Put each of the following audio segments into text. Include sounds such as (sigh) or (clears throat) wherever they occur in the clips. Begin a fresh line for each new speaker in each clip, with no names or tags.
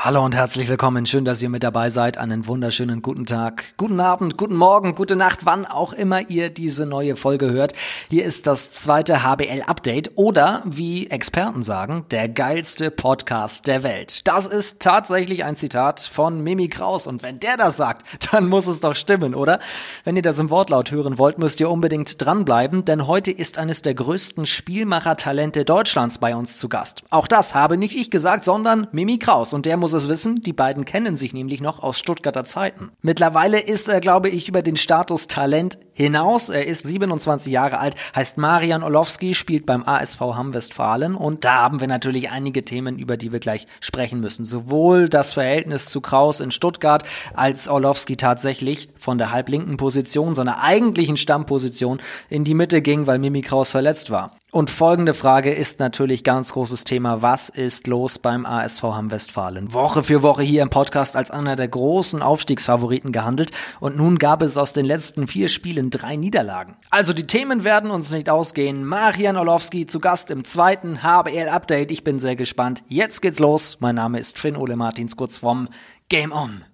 Hallo und herzlich willkommen. Schön, dass ihr mit dabei seid. Einen wunderschönen guten Tag, guten Abend, guten Morgen, gute Nacht, wann auch immer ihr diese neue Folge hört. Hier ist das zweite HBL Update oder wie Experten sagen, der geilste Podcast der Welt. Das ist tatsächlich ein Zitat von Mimi Kraus und wenn der das sagt, (laughs) dann muss es doch stimmen, oder? Wenn ihr das im Wortlaut hören wollt, müsst ihr unbedingt dranbleiben, denn heute ist eines der größten Spielmacher-Talente Deutschlands bei uns zu Gast. Auch das habe nicht ich gesagt, sondern Mimi Kraus und der muss muss es wissen, die beiden kennen sich nämlich noch aus Stuttgarter Zeiten. Mittlerweile ist er, glaube ich, über den Status Talent hinaus. Er ist 27 Jahre alt, heißt Marian Olowski, spielt beim ASV Hamm-Westfalen und da haben wir natürlich einige Themen, über die wir gleich sprechen müssen. Sowohl das Verhältnis zu Kraus in Stuttgart, als Olowski tatsächlich von der halblinken Position, seiner eigentlichen Stammposition, in die Mitte ging, weil Mimi Kraus verletzt war. Und folgende Frage ist natürlich ganz großes Thema. Was ist los beim ASV Hamm Westfalen? Woche für Woche hier im Podcast als einer der großen Aufstiegsfavoriten gehandelt. Und nun gab es aus den letzten vier Spielen drei Niederlagen. Also die Themen werden uns nicht ausgehen. Marian Orlowski zu Gast im zweiten HBL Update. Ich bin sehr gespannt. Jetzt geht's los. Mein Name ist Finn Ole Martins, kurz vom Game On.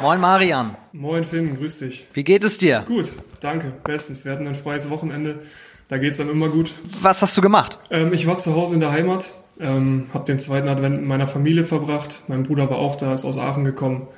Moin Marian.
Moin Finn, grüß dich.
Wie geht es dir?
Gut, danke, bestens. Wir hatten ein freies Wochenende, da geht's dann immer gut.
Was hast du gemacht?
Ähm, ich war zu Hause in der Heimat, ähm, habe den zweiten Advent mit meiner Familie verbracht. Mein Bruder war auch da, ist aus Aachen gekommen.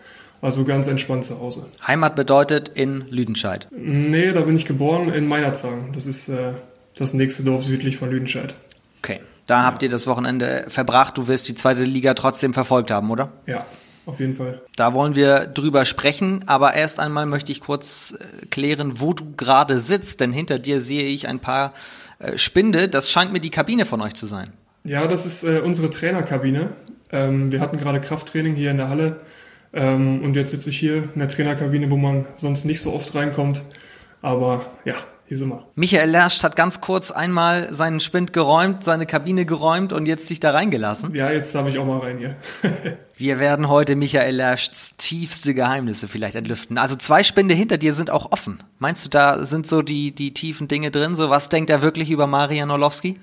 War so ganz entspannt zu Hause.
Heimat bedeutet in Lüdenscheid?
Nee, da bin ich geboren, in Meinerzhagen. Das ist äh, das nächste Dorf südlich von Lüdenscheid.
Okay, da habt ihr das Wochenende verbracht. Du wirst die zweite Liga trotzdem verfolgt haben, oder?
Ja, auf jeden Fall.
Da wollen wir drüber sprechen, aber erst einmal möchte ich kurz äh, klären, wo du gerade sitzt, denn hinter dir sehe ich ein paar äh, Spinde. Das scheint mir die Kabine von euch zu sein.
Ja, das ist äh, unsere Trainerkabine. Ähm, wir hatten gerade Krafttraining hier in der Halle ähm, und jetzt sitze ich hier in der Trainerkabine, wo man sonst nicht so oft reinkommt. Aber ja, wir.
Michael Lerst hat ganz kurz einmal seinen Spind geräumt, seine Kabine geräumt und jetzt dich da reingelassen.
Ja, jetzt darf ich auch mal rein hier. (laughs)
Wir werden heute Michael Lersts tiefste Geheimnisse vielleicht entlüften. Also zwei Spinde hinter dir sind auch offen. Meinst du, da sind so die, die tiefen Dinge drin? So was denkt er wirklich über Marian Orlowski?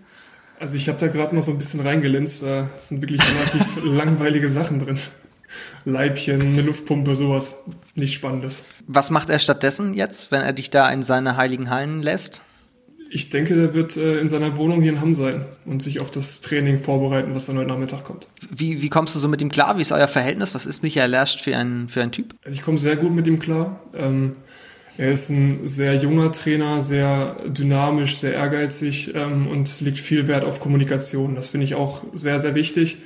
Also ich habe da gerade noch so ein bisschen reingelinst. Da sind wirklich relativ (laughs) langweilige Sachen drin. Leibchen, eine Luftpumpe, sowas. Nicht Spannendes.
Was macht er stattdessen jetzt, wenn er dich da in seine heiligen Hallen lässt?
Ich denke, er wird äh, in seiner Wohnung hier in Hamm sein und sich auf das Training vorbereiten, was dann heute Nachmittag kommt.
Wie, wie kommst du so mit ihm klar? Wie ist euer Verhältnis? Was ist Michael Lerst für ein, für ein Typ?
Also ich komme sehr gut mit ihm klar. Ähm, er ist ein sehr junger Trainer, sehr dynamisch, sehr ehrgeizig ähm, und legt viel Wert auf Kommunikation. Das finde ich auch sehr, sehr wichtig.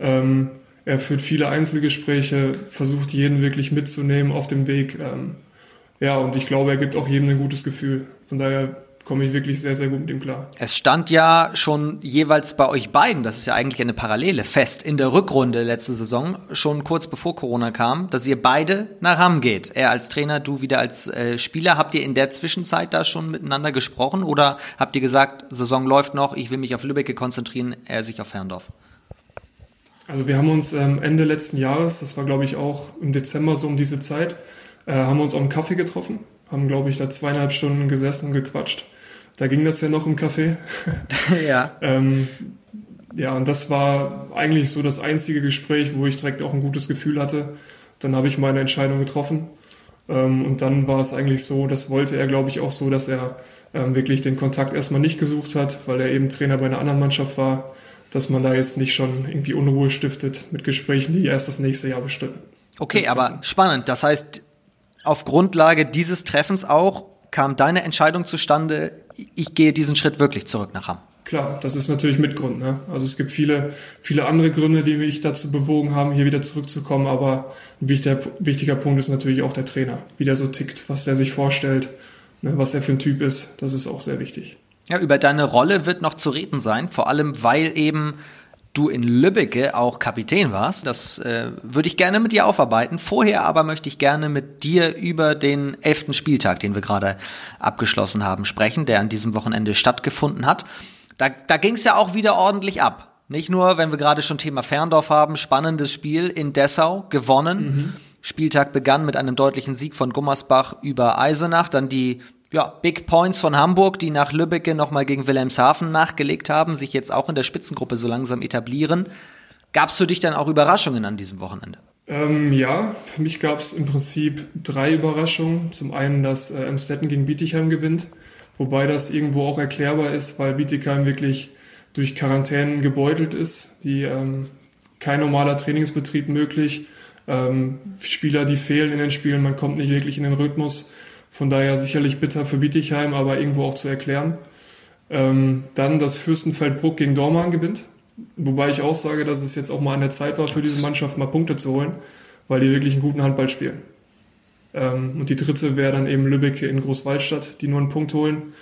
Ähm, er führt viele Einzelgespräche, versucht jeden wirklich mitzunehmen auf dem Weg. Ähm, ja, und ich glaube, er gibt auch jedem ein gutes Gefühl. Von daher komme ich wirklich sehr, sehr gut mit ihm klar.
Es stand ja schon jeweils bei euch beiden, das ist ja eigentlich eine Parallele, fest in der Rückrunde letzte Saison, schon kurz bevor Corona kam, dass ihr beide nach Hamm geht. Er als Trainer, du wieder als äh, Spieler. Habt ihr in der Zwischenzeit da schon miteinander gesprochen oder habt ihr gesagt, Saison läuft noch, ich will mich auf Lübeck konzentrieren, er sich auf Ferndorf?
Also wir haben uns ähm, Ende letzten Jahres, das war glaube ich auch im Dezember so um diese Zeit, äh, haben wir uns auf einen Kaffee getroffen, haben glaube ich da zweieinhalb Stunden gesessen und gequatscht. Da ging das ja noch im Café. (laughs)
ja.
ähm, ja, und das war eigentlich so das einzige Gespräch, wo ich direkt auch ein gutes Gefühl hatte. Dann habe ich meine Entscheidung getroffen. Ähm, und dann war es eigentlich so, das wollte er, glaube ich, auch so, dass er ähm, wirklich den Kontakt erstmal nicht gesucht hat, weil er eben Trainer bei einer anderen Mannschaft war dass man da jetzt nicht schon irgendwie Unruhe stiftet mit Gesprächen, die erst das nächste Jahr bestimmen.
Okay, aber spannend. Das heißt, auf Grundlage dieses Treffens auch kam deine Entscheidung zustande, ich gehe diesen Schritt wirklich zurück nach Hamm.
Klar, das ist natürlich Mitgrund. Ne? Also es gibt viele, viele andere Gründe, die mich dazu bewogen haben, hier wieder zurückzukommen. Aber ein wichtiger, wichtiger Punkt ist natürlich auch der Trainer, wie der so tickt, was der sich vorstellt, ne, was er für ein Typ ist. Das ist auch sehr wichtig.
Ja, über deine Rolle wird noch zu reden sein, vor allem weil eben du in Lübbecke auch Kapitän warst. Das äh, würde ich gerne mit dir aufarbeiten. Vorher aber möchte ich gerne mit dir über den elften Spieltag, den wir gerade abgeschlossen haben, sprechen, der an diesem Wochenende stattgefunden hat. Da, da ging es ja auch wieder ordentlich ab. Nicht nur, wenn wir gerade schon Thema Ferndorf haben, spannendes Spiel in Dessau, gewonnen. Mhm. Spieltag begann mit einem deutlichen Sieg von Gummersbach über Eisenach, dann die ja, Big Points von Hamburg, die nach Lübbecke nochmal gegen Wilhelmshaven nachgelegt haben, sich jetzt auch in der Spitzengruppe so langsam etablieren. Gab es für dich dann auch Überraschungen an diesem Wochenende?
Ähm, ja, für mich gab es im Prinzip drei Überraschungen. Zum einen, dass äh, Emstetten gegen Bietigheim gewinnt, wobei das irgendwo auch erklärbar ist, weil Bietigheim wirklich durch Quarantänen gebeutelt ist. Die ähm, kein normaler Trainingsbetrieb möglich. Ähm, Spieler, die fehlen in den Spielen, man kommt nicht wirklich in den Rhythmus. Von daher sicherlich bitter für Bietigheim, aber irgendwo auch zu erklären. Ähm, dann, dass Fürstenfeldbruck gegen Dormagen gewinnt. Wobei ich auch sage, dass es jetzt auch mal an der Zeit war, für diese Mannschaft mal Punkte zu holen, weil die wirklich einen guten Handball spielen. Ähm, und die dritte wäre dann eben Lübbecke in Großwaldstadt, die nur einen Punkt holen.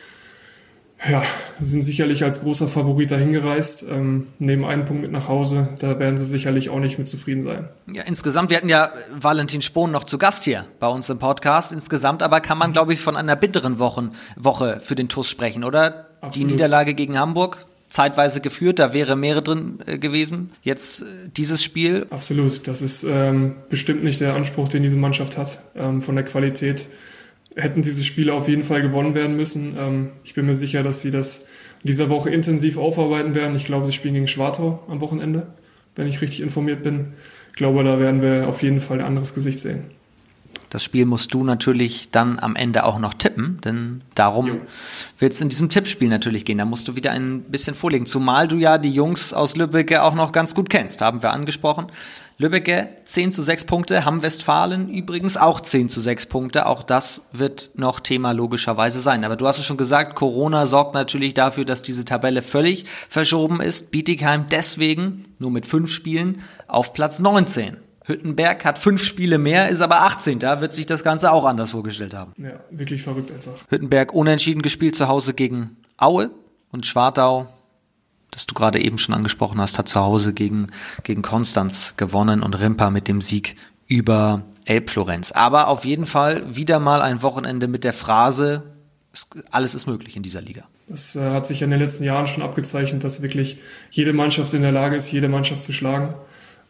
Ja, sind sicherlich als großer Favorit dahin gereist, ähm, nehmen einen Punkt mit nach Hause. Da werden sie sicherlich auch nicht mit zufrieden sein.
Ja, insgesamt, wir hatten ja Valentin Spohn noch zu Gast hier bei uns im Podcast. Insgesamt aber kann man, glaube ich, von einer bitteren Wochen, Woche für den TUS sprechen, oder? Absolut. Die Niederlage gegen Hamburg, zeitweise geführt, da wäre Meere drin äh, gewesen. Jetzt äh, dieses Spiel.
Absolut, das ist ähm, bestimmt nicht der Anspruch, den diese Mannschaft hat, ähm, von der Qualität hätten diese Spiele auf jeden Fall gewonnen werden müssen. Ähm, ich bin mir sicher, dass sie das in dieser Woche intensiv aufarbeiten werden. Ich glaube, sie spielen gegen Schwartau am Wochenende, wenn ich richtig informiert bin. Ich glaube, da werden wir auf jeden Fall ein anderes Gesicht sehen.
Das Spiel musst du natürlich dann am Ende auch noch tippen, denn darum wird es in diesem Tippspiel natürlich gehen. Da musst du wieder ein bisschen vorlegen. Zumal du ja die Jungs aus Lübeck auch noch ganz gut kennst, haben wir angesprochen. Lübbecke 10 zu 6 Punkte, Hamm Westfalen übrigens auch 10 zu 6 Punkte. Auch das wird noch Thema logischerweise sein. Aber du hast es schon gesagt, Corona sorgt natürlich dafür, dass diese Tabelle völlig verschoben ist. Bietigheim deswegen nur mit fünf Spielen auf Platz 19. Hüttenberg hat fünf Spiele mehr, ist aber 18. Da wird sich das Ganze auch anders vorgestellt haben.
Ja, wirklich verrückt einfach.
Hüttenberg unentschieden gespielt zu Hause gegen Aue und Schwartau das du gerade eben schon angesprochen hast, hat zu Hause gegen, gegen Konstanz gewonnen und Rimpa mit dem Sieg über Elbflorenz. Aber auf jeden Fall wieder mal ein Wochenende mit der Phrase, alles ist möglich in dieser Liga.
Das äh, hat sich in den letzten Jahren schon abgezeichnet, dass wirklich jede Mannschaft in der Lage ist, jede Mannschaft zu schlagen.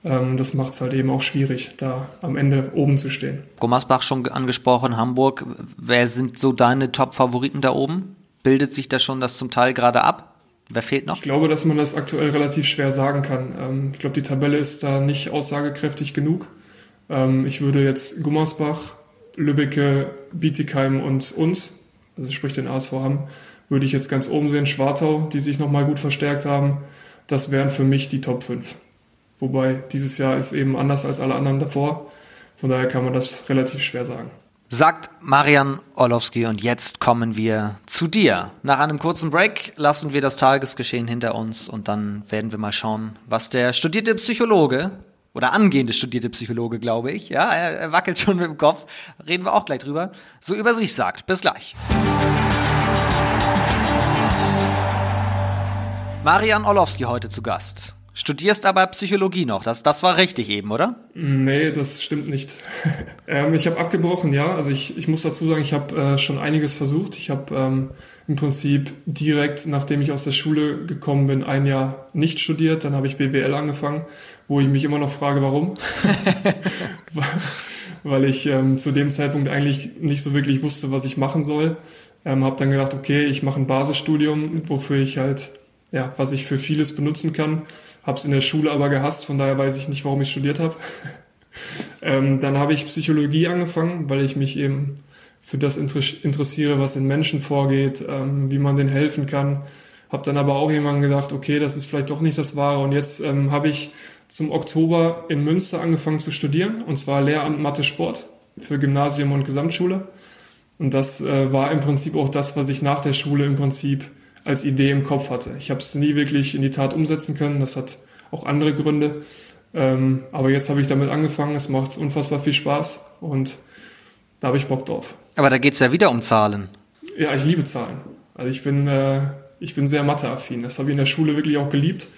Ähm, das macht es halt eben auch schwierig, da am Ende oben zu stehen.
Gommersbach schon angesprochen, Hamburg. Wer sind so deine Top-Favoriten da oben? Bildet sich da schon das zum Teil gerade ab? Wer fehlt noch?
Ich glaube, dass man das aktuell relativ schwer sagen kann. Ähm, ich glaube, die Tabelle ist da nicht aussagekräftig genug. Ähm, ich würde jetzt Gummersbach, Lübbecke, Bietigheim und uns, also sprich den ASV haben, würde ich jetzt ganz oben sehen. Schwartau, die sich nochmal gut verstärkt haben. Das wären für mich die Top 5. Wobei dieses Jahr ist eben anders als alle anderen davor. Von daher kann man das relativ schwer sagen
sagt Marian Orlowski. Und jetzt kommen wir zu dir. Nach einem kurzen Break lassen wir das Tagesgeschehen hinter uns und dann werden wir mal schauen, was der studierte Psychologe oder angehende studierte Psychologe, glaube ich, ja, er, er wackelt schon mit dem Kopf, reden wir auch gleich drüber, so über sich sagt. Bis gleich. Marian Orlowski heute zu Gast. Studierst aber Psychologie noch. Das, das war richtig eben, oder?
Nee, das stimmt nicht. (laughs) ähm, ich habe abgebrochen, ja. Also ich, ich muss dazu sagen, ich habe äh, schon einiges versucht. Ich habe ähm, im Prinzip direkt, nachdem ich aus der Schule gekommen bin, ein Jahr nicht studiert. Dann habe ich BWL angefangen, wo ich mich immer noch frage, warum. (laughs) (laughs) Weil ich ähm, zu dem Zeitpunkt eigentlich nicht so wirklich wusste, was ich machen soll. Ähm, habe dann gedacht, okay, ich mache ein Basisstudium, wofür ich halt, ja, was ich für vieles benutzen kann habe es in der Schule aber gehasst, von daher weiß ich nicht, warum ich studiert habe. (laughs) ähm, dann habe ich Psychologie angefangen, weil ich mich eben für das interessiere, was in Menschen vorgeht, ähm, wie man denen helfen kann. Habe dann aber auch irgendwann gedacht, okay, das ist vielleicht doch nicht das Wahre. Und jetzt ähm, habe ich zum Oktober in Münster angefangen zu studieren, und zwar Lehramt Mathe Sport für Gymnasium und Gesamtschule. Und das äh, war im Prinzip auch das, was ich nach der Schule im Prinzip als Idee im Kopf hatte. Ich habe es nie wirklich in die Tat umsetzen können. Das hat auch andere Gründe. Ähm, aber jetzt habe ich damit angefangen. Es macht unfassbar viel Spaß und da habe ich Bock drauf.
Aber da geht es ja wieder um Zahlen.
Ja, ich liebe Zahlen. Also ich bin, äh, ich bin sehr Mathe-affin. Das habe ich in der Schule wirklich auch geliebt.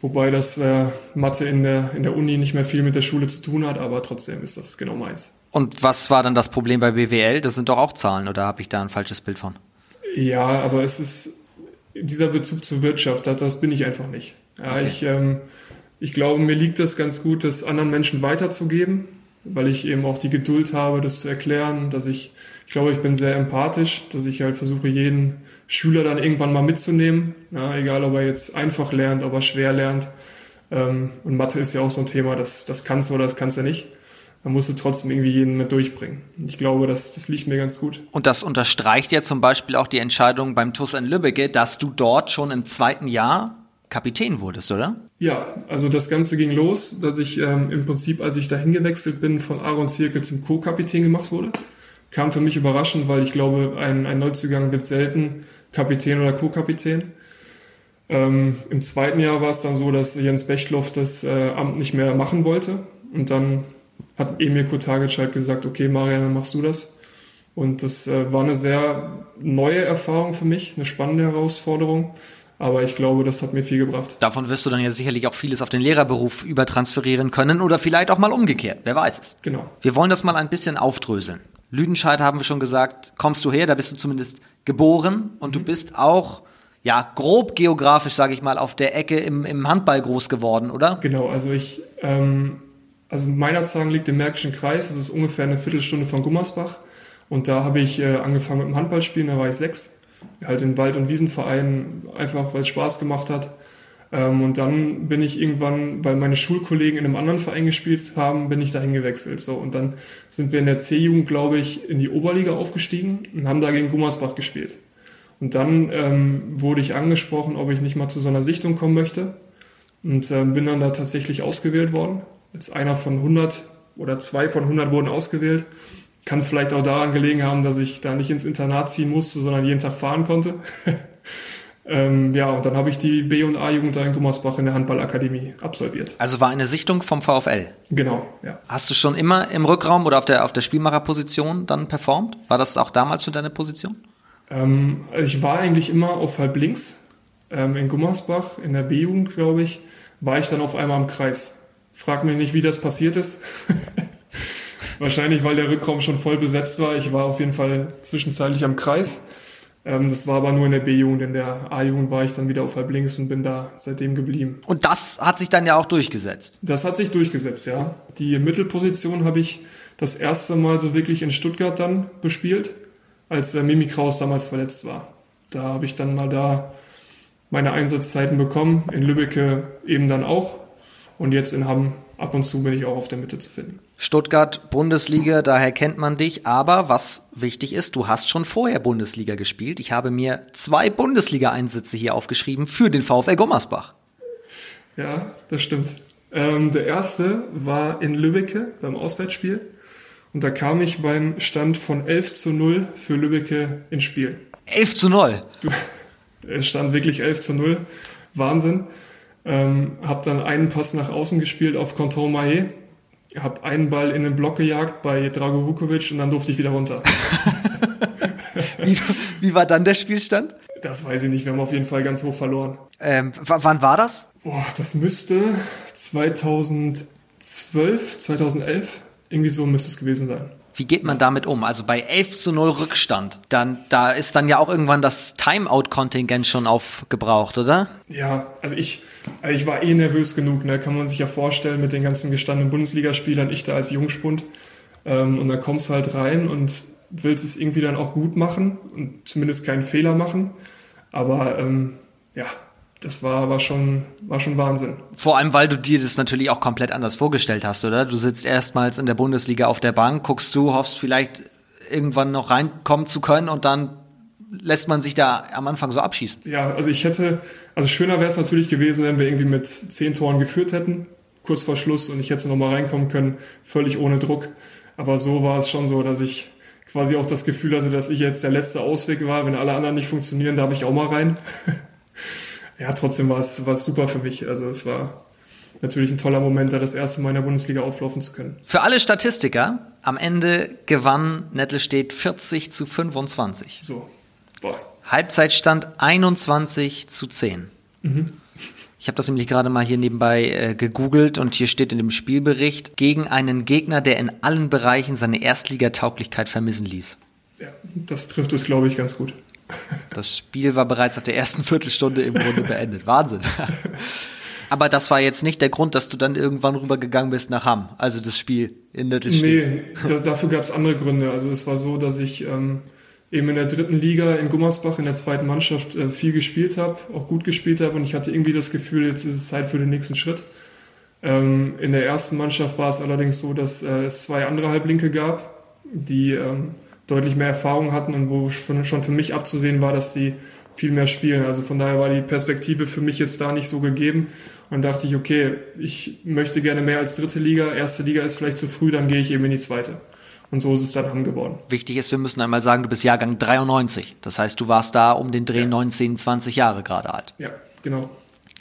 Wobei das äh, Mathe in der, in der Uni nicht mehr viel mit der Schule zu tun hat, aber trotzdem ist das genau meins.
Und was war dann das Problem bei BWL? Das sind doch auch Zahlen, oder habe ich da ein falsches Bild von?
Ja, aber es ist, dieser Bezug zur Wirtschaft, das, das bin ich einfach nicht. Ja, okay. ich, ähm, ich glaube, mir liegt das ganz gut, das anderen Menschen weiterzugeben. weil ich eben auch die Geduld habe, das zu erklären, dass ich, ich glaube, ich bin sehr empathisch, dass ich halt versuche, jeden Schüler dann irgendwann mal mitzunehmen, ja, egal ob er jetzt einfach lernt, ob er schwer lernt. Ähm, und Mathe ist ja auch so ein Thema, das, das kannst du oder das kannst du nicht man musst du trotzdem irgendwie jeden mit durchbringen. Ich glaube, das, das liegt mir ganz gut.
Und das unterstreicht ja zum Beispiel auch die Entscheidung beim TUS in Lübbecke, dass du dort schon im zweiten Jahr Kapitän wurdest, oder?
Ja, also das Ganze ging los, dass ich ähm, im Prinzip, als ich dahin gewechselt bin, von Aaron Zirkel zum Co-Kapitän gemacht wurde. Kam für mich überraschend, weil ich glaube, ein, ein Neuzugang wird selten Kapitän oder Co-Kapitän. Ähm, Im zweiten Jahr war es dann so, dass Jens Bechtloff das äh, Amt nicht mehr machen wollte. Und dann hat Emil Kotagic halt gesagt, okay, Marianne, machst du das. Und das äh, war eine sehr neue Erfahrung für mich, eine spannende Herausforderung. Aber ich glaube, das hat mir viel gebracht.
Davon wirst du dann ja sicherlich auch vieles auf den Lehrerberuf übertransferieren können oder vielleicht auch mal umgekehrt. Wer weiß es.
Genau.
Wir wollen das mal ein bisschen aufdröseln. Lüdenscheid haben wir schon gesagt, kommst du her, da bist du zumindest geboren und mhm. du bist auch ja, grob geografisch, sage ich mal, auf der Ecke im, im Handball groß geworden, oder?
Genau, also ich ähm, also Meinerzhagen liegt im Märkischen Kreis, das ist ungefähr eine Viertelstunde von Gummersbach. Und da habe ich äh, angefangen mit dem Handballspielen, da war ich sechs. Halt in Wald- und Wiesenvereinen, einfach weil es Spaß gemacht hat. Ähm, und dann bin ich irgendwann, weil meine Schulkollegen in einem anderen Verein gespielt haben, bin ich dahin gewechselt. So, und dann sind wir in der C-Jugend, glaube ich, in die Oberliga aufgestiegen und haben da gegen Gummersbach gespielt. Und dann ähm, wurde ich angesprochen, ob ich nicht mal zu so einer Sichtung kommen möchte. Und äh, bin dann da tatsächlich ausgewählt worden als einer von 100 oder zwei von 100 wurden ausgewählt. Kann vielleicht auch daran gelegen haben, dass ich da nicht ins Internat ziehen musste, sondern jeden Tag fahren konnte. (laughs) ähm, ja, und dann habe ich die B- und A-Jugend da in Gummersbach in der Handballakademie absolviert.
Also war eine Sichtung vom VfL?
Genau, ja.
Hast du schon immer im Rückraum oder auf der, auf der Spielmacherposition dann performt? War das auch damals schon deine Position?
Ähm, ich war eigentlich immer auf halb links. Ähm, in Gummersbach, in der B-Jugend, glaube ich, war ich dann auf einmal im Kreis. Frag mich nicht, wie das passiert ist. (laughs) Wahrscheinlich, weil der Rückraum schon voll besetzt war. Ich war auf jeden Fall zwischenzeitlich am Kreis. Ähm, das war aber nur in der B-Jugend. In der A-Jugend war ich dann wieder auf halb links und bin da seitdem geblieben.
Und das hat sich dann ja auch durchgesetzt?
Das hat sich durchgesetzt, ja. Die Mittelposition habe ich das erste Mal so wirklich in Stuttgart dann bespielt, als äh, Mimi Kraus damals verletzt war. Da habe ich dann mal da meine Einsatzzeiten bekommen. In Lübbecke eben dann auch. Und jetzt in Hamm ab und zu bin ich auch auf der Mitte zu finden.
Stuttgart, Bundesliga, daher kennt man dich. Aber was wichtig ist, du hast schon vorher Bundesliga gespielt. Ich habe mir zwei Bundesliga-Einsätze hier aufgeschrieben für den VfL Gommersbach.
Ja, das stimmt. Ähm, der erste war in Lübbecke beim Auswärtsspiel. Und da kam ich beim Stand von 11 zu 0 für Lübbecke ins Spiel.
11 zu 0? Du, (laughs)
es stand wirklich 11 zu 0. Wahnsinn. Ähm, habe dann einen Pass nach außen gespielt auf Control Mahé, habe einen Ball in den Block gejagt bei Drago Vukovic und dann durfte ich wieder runter. (laughs)
wie, wie, war dann der Spielstand?
Das weiß ich nicht, wir haben auf jeden Fall ganz hoch verloren.
Ähm, wann war das?
Boah, das müsste 2012, 2011, irgendwie so müsste es gewesen sein.
Wie geht man damit um? Also bei 11 zu 0 Rückstand, dann, da ist dann ja auch irgendwann das Timeout-Kontingent schon aufgebraucht, oder?
Ja, also ich, also ich war eh nervös genug, ne? kann man sich ja vorstellen mit den ganzen gestandenen Bundesligaspielern, ich da als Jungspund. Ähm, und dann kommst du halt rein und willst es irgendwie dann auch gut machen und zumindest keinen Fehler machen. Aber ähm, ja, das war, war, schon, war schon Wahnsinn.
Vor allem, weil du dir das natürlich auch komplett anders vorgestellt hast, oder? Du sitzt erstmals in der Bundesliga auf der Bank, guckst zu, hoffst vielleicht irgendwann noch reinkommen zu können und dann lässt man sich da am Anfang so abschießen.
Ja, also ich hätte, also schöner wäre es natürlich gewesen, wenn wir irgendwie mit zehn Toren geführt hätten, kurz vor Schluss und ich hätte nochmal reinkommen können, völlig ohne Druck. Aber so war es schon so, dass ich quasi auch das Gefühl hatte, dass ich jetzt der letzte Ausweg war. Wenn alle anderen nicht funktionieren, darf ich auch mal rein. (laughs) ja, trotzdem war es, war es super für mich. Also es war natürlich ein toller Moment, da das erste Mal in der Bundesliga auflaufen zu können.
Für alle Statistiker, am Ende gewann Nettelstedt 40 zu 25.
So, boah.
Halbzeitstand 21 zu 10. Mhm. Ich habe das nämlich gerade mal hier nebenbei äh, gegoogelt und hier steht in dem Spielbericht gegen einen Gegner, der in allen Bereichen seine Erstligatauglichkeit vermissen ließ.
Ja, das trifft es, glaube ich, ganz gut.
Das Spiel war bereits nach der ersten Viertelstunde im Grunde beendet. Wahnsinn. Aber das war jetzt nicht der Grund, dass du dann irgendwann rübergegangen bist nach Hamm, also das Spiel in Nittelstedt.
Nee, da, dafür gab es andere Gründe. Also es war so, dass ich ähm, eben in der dritten Liga in Gummersbach in der zweiten Mannschaft äh, viel gespielt habe, auch gut gespielt habe und ich hatte irgendwie das Gefühl, jetzt ist es Zeit für den nächsten Schritt. Ähm, in der ersten Mannschaft war es allerdings so, dass äh, es zwei andere Halblinke gab, die ähm, deutlich mehr Erfahrung hatten und wo schon für mich abzusehen war, dass die viel mehr spielen. Also von daher war die Perspektive für mich jetzt da nicht so gegeben. Und dachte ich, okay, ich möchte gerne mehr als dritte Liga. Erste Liga ist vielleicht zu früh, dann gehe ich eben in die zweite. Und so ist es dann Hamm geworden.
Wichtig ist, wir müssen einmal sagen, du bist Jahrgang 93. Das heißt, du warst da um den Dreh ja. 19, 20 Jahre gerade alt.
Ja, genau.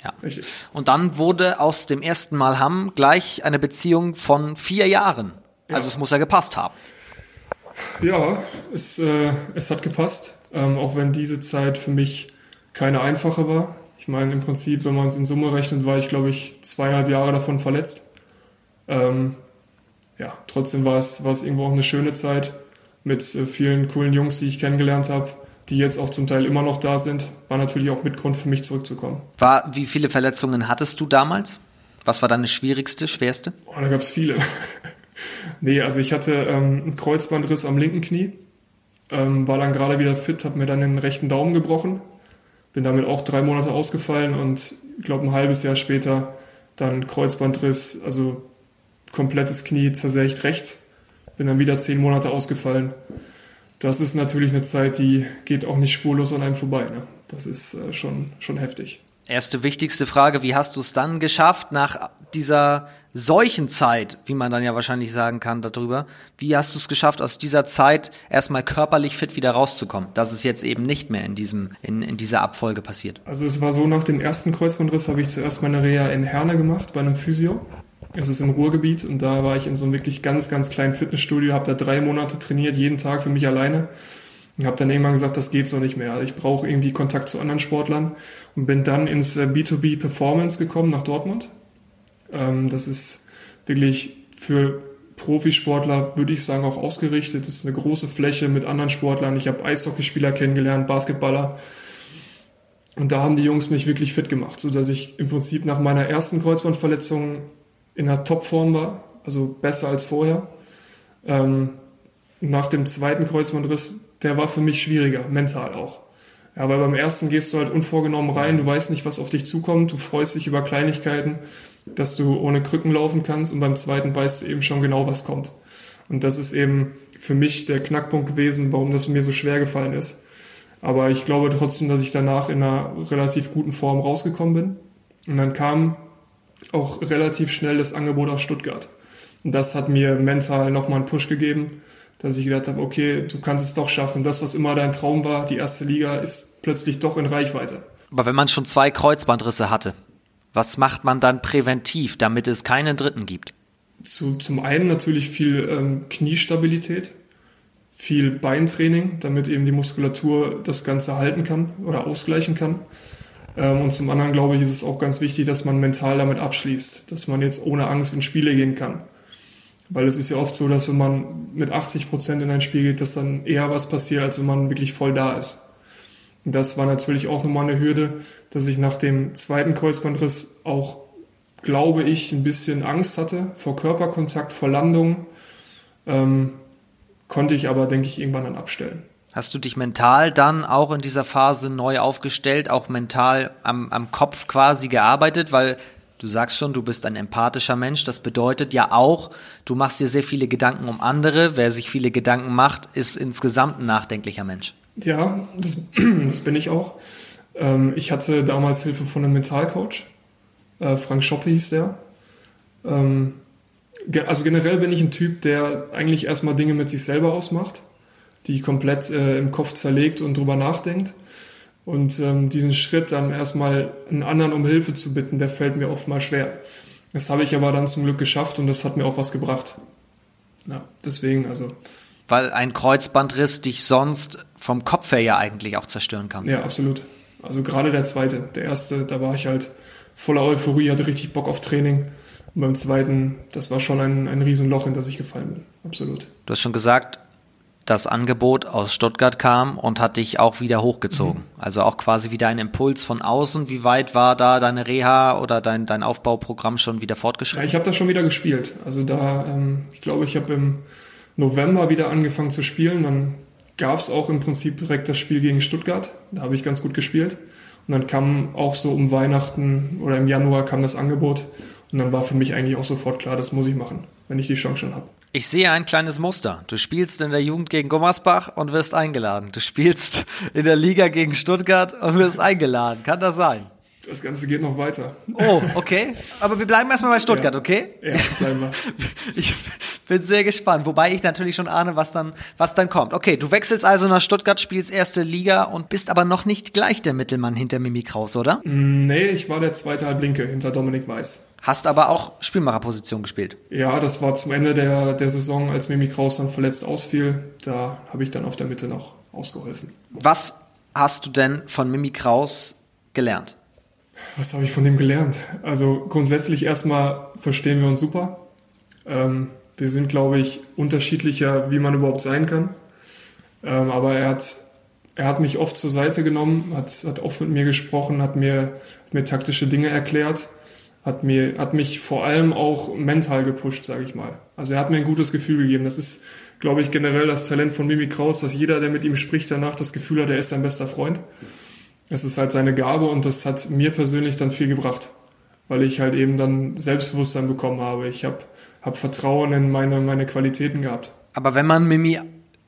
Ja. Richtig. Und dann wurde aus dem ersten Mal Hamm gleich eine Beziehung von vier Jahren. Ja. Also es muss ja gepasst haben.
Ja, es, äh, es hat gepasst, ähm, auch wenn diese Zeit für mich keine einfache war. Ich meine, im Prinzip, wenn man es in Summe rechnet, war ich, glaube ich, zweieinhalb Jahre davon verletzt. Ähm, ja, trotzdem war es, war es irgendwo auch eine schöne Zeit mit äh, vielen coolen Jungs, die ich kennengelernt habe, die jetzt auch zum Teil immer noch da sind. War natürlich auch mit Grund für mich zurückzukommen.
War, wie viele Verletzungen hattest du damals? Was war deine schwierigste, schwerste?
Oh, da gab es viele. Nee, also ich hatte ähm, einen Kreuzbandriss am linken Knie, ähm, war dann gerade wieder fit, habe mir dann den rechten Daumen gebrochen, bin damit auch drei Monate ausgefallen und ich glaube ein halbes Jahr später dann Kreuzbandriss, also komplettes Knie zersägt rechts, bin dann wieder zehn Monate ausgefallen. Das ist natürlich eine Zeit, die geht auch nicht spurlos an einem vorbei. Ne? Das ist äh, schon, schon heftig.
Erste wichtigste Frage, wie hast du es dann geschafft, nach dieser Seuchenzeit, wie man dann ja wahrscheinlich sagen kann darüber, wie hast du es geschafft, aus dieser Zeit erstmal körperlich fit wieder rauszukommen, dass es jetzt eben nicht mehr in, diesem, in, in dieser Abfolge passiert?
Also es war so, nach dem ersten Kreuzbandriss habe ich zuerst meine Reha in Herne gemacht, bei einem Physio. Das ist im Ruhrgebiet und da war ich in so einem wirklich ganz, ganz kleinen Fitnessstudio, habe da drei Monate trainiert, jeden Tag für mich alleine und habe dann irgendwann gesagt, das geht so nicht mehr. Ich brauche irgendwie Kontakt zu anderen Sportlern und bin dann ins B2B äh, Performance gekommen nach Dortmund. Ähm, das ist wirklich für Profisportler, würde ich sagen, auch ausgerichtet. Das ist eine große Fläche mit anderen Sportlern. Ich habe Eishockeyspieler kennengelernt, Basketballer. Und da haben die Jungs mich wirklich fit gemacht, so dass ich im Prinzip nach meiner ersten Kreuzbandverletzung in einer Topform war, also besser als vorher. Ähm, nach dem zweiten Kreuzbandriss der war für mich schwieriger, mental auch. Ja, weil beim ersten gehst du halt unvorgenommen rein, du weißt nicht, was auf dich zukommt, du freust dich über Kleinigkeiten, dass du ohne Krücken laufen kannst und beim zweiten weißt du eben schon genau, was kommt. Und das ist eben für mich der Knackpunkt gewesen, warum das mir so schwer gefallen ist. Aber ich glaube trotzdem, dass ich danach in einer relativ guten Form rausgekommen bin. Und dann kam auch relativ schnell das Angebot aus Stuttgart. Und das hat mir mental nochmal einen Push gegeben dass ich gedacht habe, okay, du kannst es doch schaffen. Das, was immer dein Traum war, die erste Liga, ist plötzlich doch in Reichweite.
Aber wenn man schon zwei Kreuzbandrisse hatte, was macht man dann präventiv, damit es keinen dritten gibt?
Zu, zum einen natürlich viel ähm, Kniestabilität, viel Beintraining, damit eben die Muskulatur das Ganze halten kann oder ausgleichen kann. Ähm, und zum anderen, glaube ich, ist es auch ganz wichtig, dass man mental damit abschließt, dass man jetzt ohne Angst in Spiele gehen kann. Weil es ist ja oft so, dass wenn man mit 80 Prozent in ein Spiel geht, dass dann eher was passiert, als wenn man wirklich voll da ist. Das war natürlich auch nochmal eine Hürde, dass ich nach dem zweiten Kreuzbandriss auch, glaube ich, ein bisschen Angst hatte vor Körperkontakt, vor Landung. Ähm, konnte ich aber, denke ich, irgendwann dann abstellen.
Hast du dich mental dann auch in dieser Phase neu aufgestellt, auch mental am, am Kopf quasi gearbeitet? Weil Du sagst schon, du bist ein empathischer Mensch. Das bedeutet ja auch, du machst dir sehr viele Gedanken um andere. Wer sich viele Gedanken macht, ist insgesamt ein nachdenklicher Mensch.
Ja, das, (clears throat) das bin ich auch. Ähm, ich hatte damals Hilfe von einem Mentalcoach. Äh, Frank Schoppe hieß der. Ähm, also generell bin ich ein Typ, der eigentlich erstmal Dinge mit sich selber ausmacht, die komplett äh, im Kopf zerlegt und drüber nachdenkt. Und ähm, diesen Schritt dann erstmal einen anderen um Hilfe zu bitten, der fällt mir oft mal schwer. Das habe ich aber dann zum Glück geschafft und das hat mir auch was gebracht. Ja, deswegen also.
Weil ein Kreuzbandriss dich sonst vom Kopf her ja eigentlich auch zerstören kann.
Ja, absolut. Also gerade der zweite. Der erste, da war ich halt voller Euphorie, hatte richtig Bock auf Training. Und beim zweiten, das war schon ein, ein Riesenloch, in das ich gefallen bin. Absolut.
Du hast schon gesagt, das Angebot aus Stuttgart kam und hat dich auch wieder hochgezogen. Mhm. Also auch quasi wieder ein Impuls von außen. Wie weit war da deine Reha oder dein, dein Aufbauprogramm schon wieder fortgeschritten?
Ja, ich habe da schon wieder gespielt. Also da, ähm, ich glaube, ich habe im November wieder angefangen zu spielen. Dann gab es auch im Prinzip direkt das Spiel gegen Stuttgart. Da habe ich ganz gut gespielt. Und dann kam auch so um Weihnachten oder im Januar kam das Angebot. Und dann war für mich eigentlich auch sofort klar, das muss ich machen, wenn ich die Chance schon habe.
Ich sehe ein kleines Muster. Du spielst in der Jugend gegen Gummersbach und wirst eingeladen. Du spielst in der Liga gegen Stuttgart und wirst eingeladen. Kann das sein?
Das Ganze geht noch weiter.
Oh, okay. Aber wir bleiben erstmal bei Stuttgart,
ja.
okay?
Ja, bleiben wir. (laughs)
Ich bin sehr gespannt, wobei ich natürlich schon ahne, was dann, was dann kommt. Okay, du wechselst also nach Stuttgart, spielst erste Liga und bist aber noch nicht gleich der Mittelmann hinter Mimi Kraus, oder?
Mm, nee, ich war der zweite Halblinke hinter Dominik Weiß.
Hast aber auch Spielmacherposition gespielt.
Ja, das war zum Ende der, der Saison, als Mimi Kraus dann verletzt ausfiel. Da habe ich dann auf der Mitte noch ausgeholfen.
Was hast du denn von Mimi Kraus gelernt?
Was habe ich von dem gelernt? Also grundsätzlich erstmal verstehen wir uns super. Ähm, wir sind, glaube ich, unterschiedlicher, wie man überhaupt sein kann. Ähm, aber er hat, er hat mich oft zur Seite genommen, hat, hat oft mit mir gesprochen, hat mir, hat mir taktische Dinge erklärt, hat, mir, hat mich vor allem auch mental gepusht, sage ich mal. Also er hat mir ein gutes Gefühl gegeben. Das ist, glaube ich, generell das Talent von Mimi Kraus, dass jeder, der mit ihm spricht, danach das Gefühl hat, er ist sein bester Freund es ist halt seine Gabe und das hat mir persönlich dann viel gebracht, weil ich halt eben dann Selbstbewusstsein bekommen habe. Ich habe hab Vertrauen in meine, meine Qualitäten gehabt.
Aber wenn man Mimi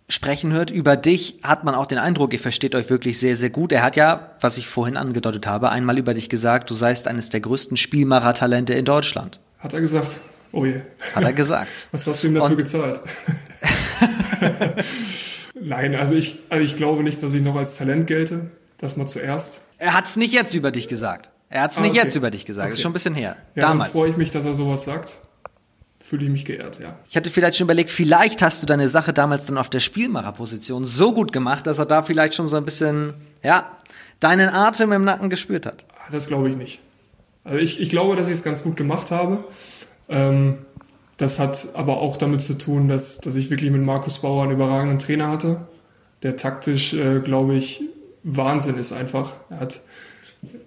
sprechen hört über dich, hat man auch den Eindruck, ihr versteht euch wirklich sehr, sehr gut. Er hat ja, was ich vorhin angedeutet habe, einmal über dich gesagt, du seist eines der größten Spielmachertalente in Deutschland.
Hat er gesagt? Oh je.
Hat er gesagt. (laughs)
Was hast du ihm dafür und gezahlt? (laughs) (laughs) Nein, also ich, also ich glaube nicht, dass ich noch als Talent gelte. Das mal zuerst.
Er hat es nicht jetzt über dich gesagt. Er hat es ah, nicht okay. jetzt über dich gesagt. Okay. ist schon ein bisschen her.
Ja, Damals. freue ich mich, dass er sowas sagt. Fühle ich mich geehrt, ja.
Ich hatte vielleicht schon überlegt, vielleicht hast du deine Sache damals dann auf der Spielmacherposition so gut gemacht, dass er da vielleicht schon so ein bisschen, ja, deinen Atem im Nacken gespürt hat.
Ah, das glaube ich nicht. Also ich, ich glaube, dass ich es ganz gut gemacht habe. Ähm, das hat aber auch damit zu tun, dass, dass ich wirklich mit Markus Bauer einen überragenden Trainer hatte, der taktisch, äh, glaube ich, Wahnsinn ist einfach. Er hat,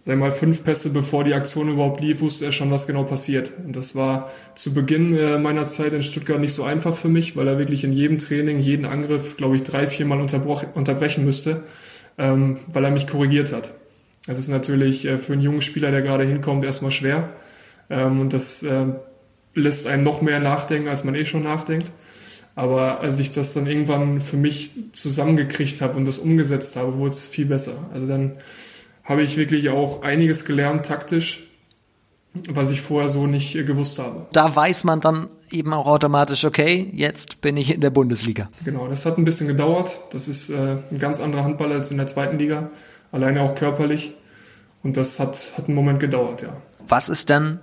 sag mal, fünf Pässe bevor die Aktion überhaupt lief, wusste er schon, was genau passiert. Und das war zu Beginn äh, meiner Zeit in Stuttgart nicht so einfach für mich, weil er wirklich in jedem Training, jeden Angriff, glaube ich, drei, viermal unterbrechen müsste, ähm, weil er mich korrigiert hat. Das ist natürlich äh, für einen jungen Spieler, der gerade hinkommt, erstmal schwer. Ähm, und das äh, lässt einen noch mehr nachdenken, als man eh schon nachdenkt. Aber als ich das dann irgendwann für mich zusammengekriegt habe und das umgesetzt habe, wurde es viel besser. Also dann habe ich wirklich auch einiges gelernt taktisch, was ich vorher so nicht gewusst habe.
Da weiß man dann eben auch automatisch, okay, jetzt bin ich in der Bundesliga.
Genau, das hat ein bisschen gedauert. Das ist äh, ein ganz anderer Handball als in der zweiten Liga, alleine auch körperlich. Und das hat, hat einen Moment gedauert, ja.
Was ist denn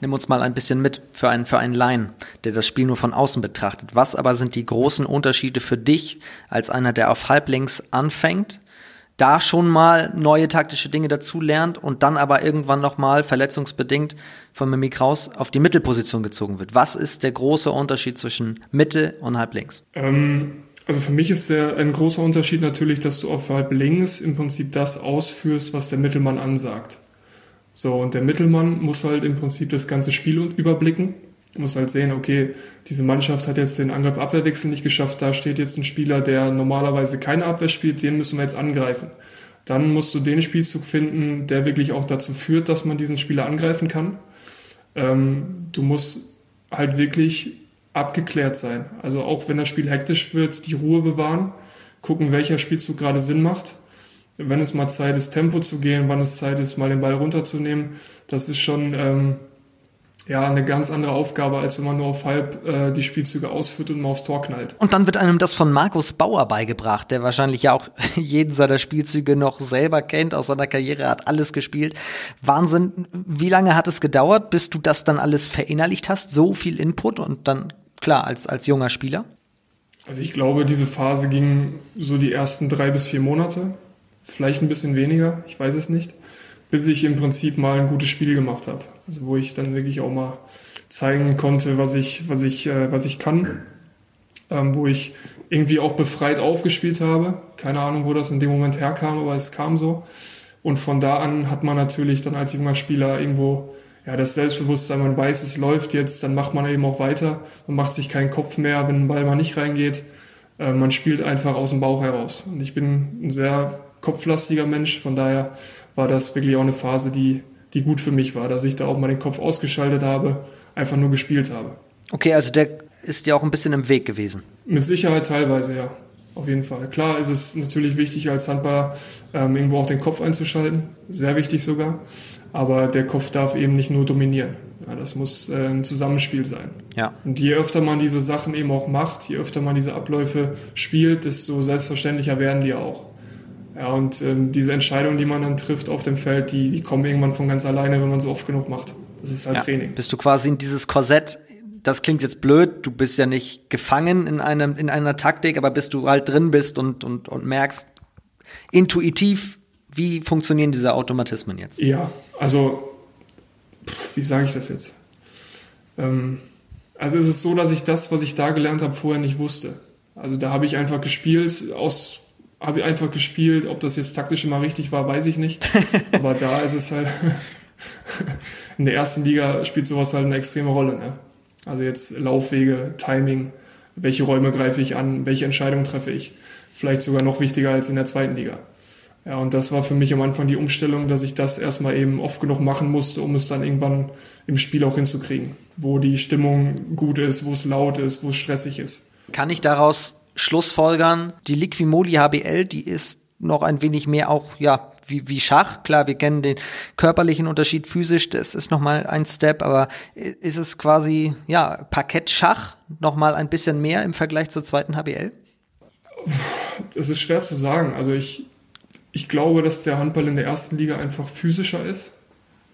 Nimm uns mal ein bisschen mit für einen, für einen Laien, der das Spiel nur von außen betrachtet. Was aber sind die großen Unterschiede für dich als einer, der auf Halblinks anfängt, da schon mal neue taktische Dinge dazu lernt und dann aber irgendwann nochmal verletzungsbedingt von Mimi Kraus auf die Mittelposition gezogen wird? Was ist der große Unterschied zwischen Mitte und Halblinks?
Ähm, also für mich ist der ein großer Unterschied natürlich, dass du auf Halblinks im Prinzip das ausführst, was der Mittelmann ansagt. So, und der Mittelmann muss halt im Prinzip das ganze Spiel überblicken. Muss halt sehen, okay, diese Mannschaft hat jetzt den Angriff-Abwehrwechsel nicht geschafft, da steht jetzt ein Spieler, der normalerweise keine Abwehr spielt, den müssen wir jetzt angreifen. Dann musst du den Spielzug finden, der wirklich auch dazu führt, dass man diesen Spieler angreifen kann. Ähm, du musst halt wirklich abgeklärt sein. Also auch wenn das Spiel hektisch wird, die Ruhe bewahren, gucken, welcher Spielzug gerade Sinn macht wenn es mal Zeit ist, Tempo zu gehen, wann es Zeit ist, mal den Ball runterzunehmen, das ist schon ähm, ja eine ganz andere Aufgabe, als wenn man nur auf halb äh, die Spielzüge ausführt und mal aufs Tor knallt.
Und dann wird einem das von Markus Bauer beigebracht, der wahrscheinlich ja auch (laughs) jeden seiner Spielzüge noch selber kennt, aus seiner Karriere hat alles gespielt. Wahnsinn. Wie lange hat es gedauert, bis du das dann alles verinnerlicht hast? So viel Input und dann klar als als junger Spieler?
Also ich glaube, diese Phase ging so die ersten drei bis vier Monate vielleicht ein bisschen weniger, ich weiß es nicht, bis ich im Prinzip mal ein gutes Spiel gemacht habe. Also wo ich dann wirklich auch mal zeigen konnte, was ich, was ich, äh, was ich kann. ähm, wo ich irgendwie auch befreit aufgespielt habe. Keine Ahnung, wo das in dem Moment herkam, aber es kam so. Und von da an hat man natürlich dann als junger Spieler irgendwo ja, das Selbstbewusstsein, man weiß, es läuft jetzt, dann macht man eben auch weiter. Man macht sich keinen Kopf mehr, wenn ein Ball mal nicht reingeht. Äh, man spielt einfach aus dem Bauch heraus. Und ich bin ein sehr kopflastiger Mensch, von daher war das wirklich auch eine Phase, die, die gut für mich war, dass ich da auch mal den Kopf ausgeschaltet habe, einfach nur gespielt habe.
Okay, also der ist ja auch ein bisschen im Weg gewesen.
Mit Sicherheit teilweise, ja. Auf jeden Fall. Klar ist es natürlich wichtig, als Handballer ähm, irgendwo auch den Kopf einzuschalten. Sehr wichtig sogar. Aber der Kopf darf eben nicht nur dominieren. Ja, das muss äh, ein Zusammenspiel sein.
Ja.
Und je öfter man diese Sachen eben auch macht, je öfter man diese Abläufe spielt, desto selbstverständlicher werden die auch. Ja, und ähm, diese Entscheidungen, die man dann trifft auf dem Feld, die, die kommen irgendwann von ganz alleine, wenn man so oft genug macht. Das ist halt ja. Training.
Bist du quasi in dieses Korsett das klingt jetzt blöd, du bist ja nicht gefangen in einem, in einer Taktik, aber bis du halt drin bist und, und, und merkst intuitiv, wie funktionieren diese Automatismen jetzt?
Ja, also, wie sage ich das jetzt? Ähm, also es ist so, dass ich das, was ich da gelernt habe, vorher nicht wusste. Also da habe ich einfach gespielt, aus habe ich einfach gespielt, ob das jetzt taktisch immer richtig war, weiß ich nicht. (laughs) Aber da ist es halt (laughs) in der ersten Liga spielt sowas halt eine extreme Rolle. Ne? Also jetzt Laufwege, Timing, welche Räume greife ich an, welche Entscheidungen treffe ich. Vielleicht sogar noch wichtiger als in der zweiten Liga. Ja, und das war für mich am Anfang die Umstellung, dass ich das erstmal eben oft genug machen musste, um es dann irgendwann im Spiel auch hinzukriegen. Wo die Stimmung gut ist, wo es laut ist, wo es stressig ist.
Kann ich daraus Schlussfolgern, die Liquimoli HBL, die ist noch ein wenig mehr auch, ja, wie, wie Schach. Klar, wir kennen den körperlichen Unterschied physisch, das ist nochmal ein Step, aber ist es quasi, ja, Parkettschach nochmal ein bisschen mehr im Vergleich zur zweiten HBL?
Das ist schwer zu sagen. Also ich, ich glaube, dass der Handball in der ersten Liga einfach physischer ist,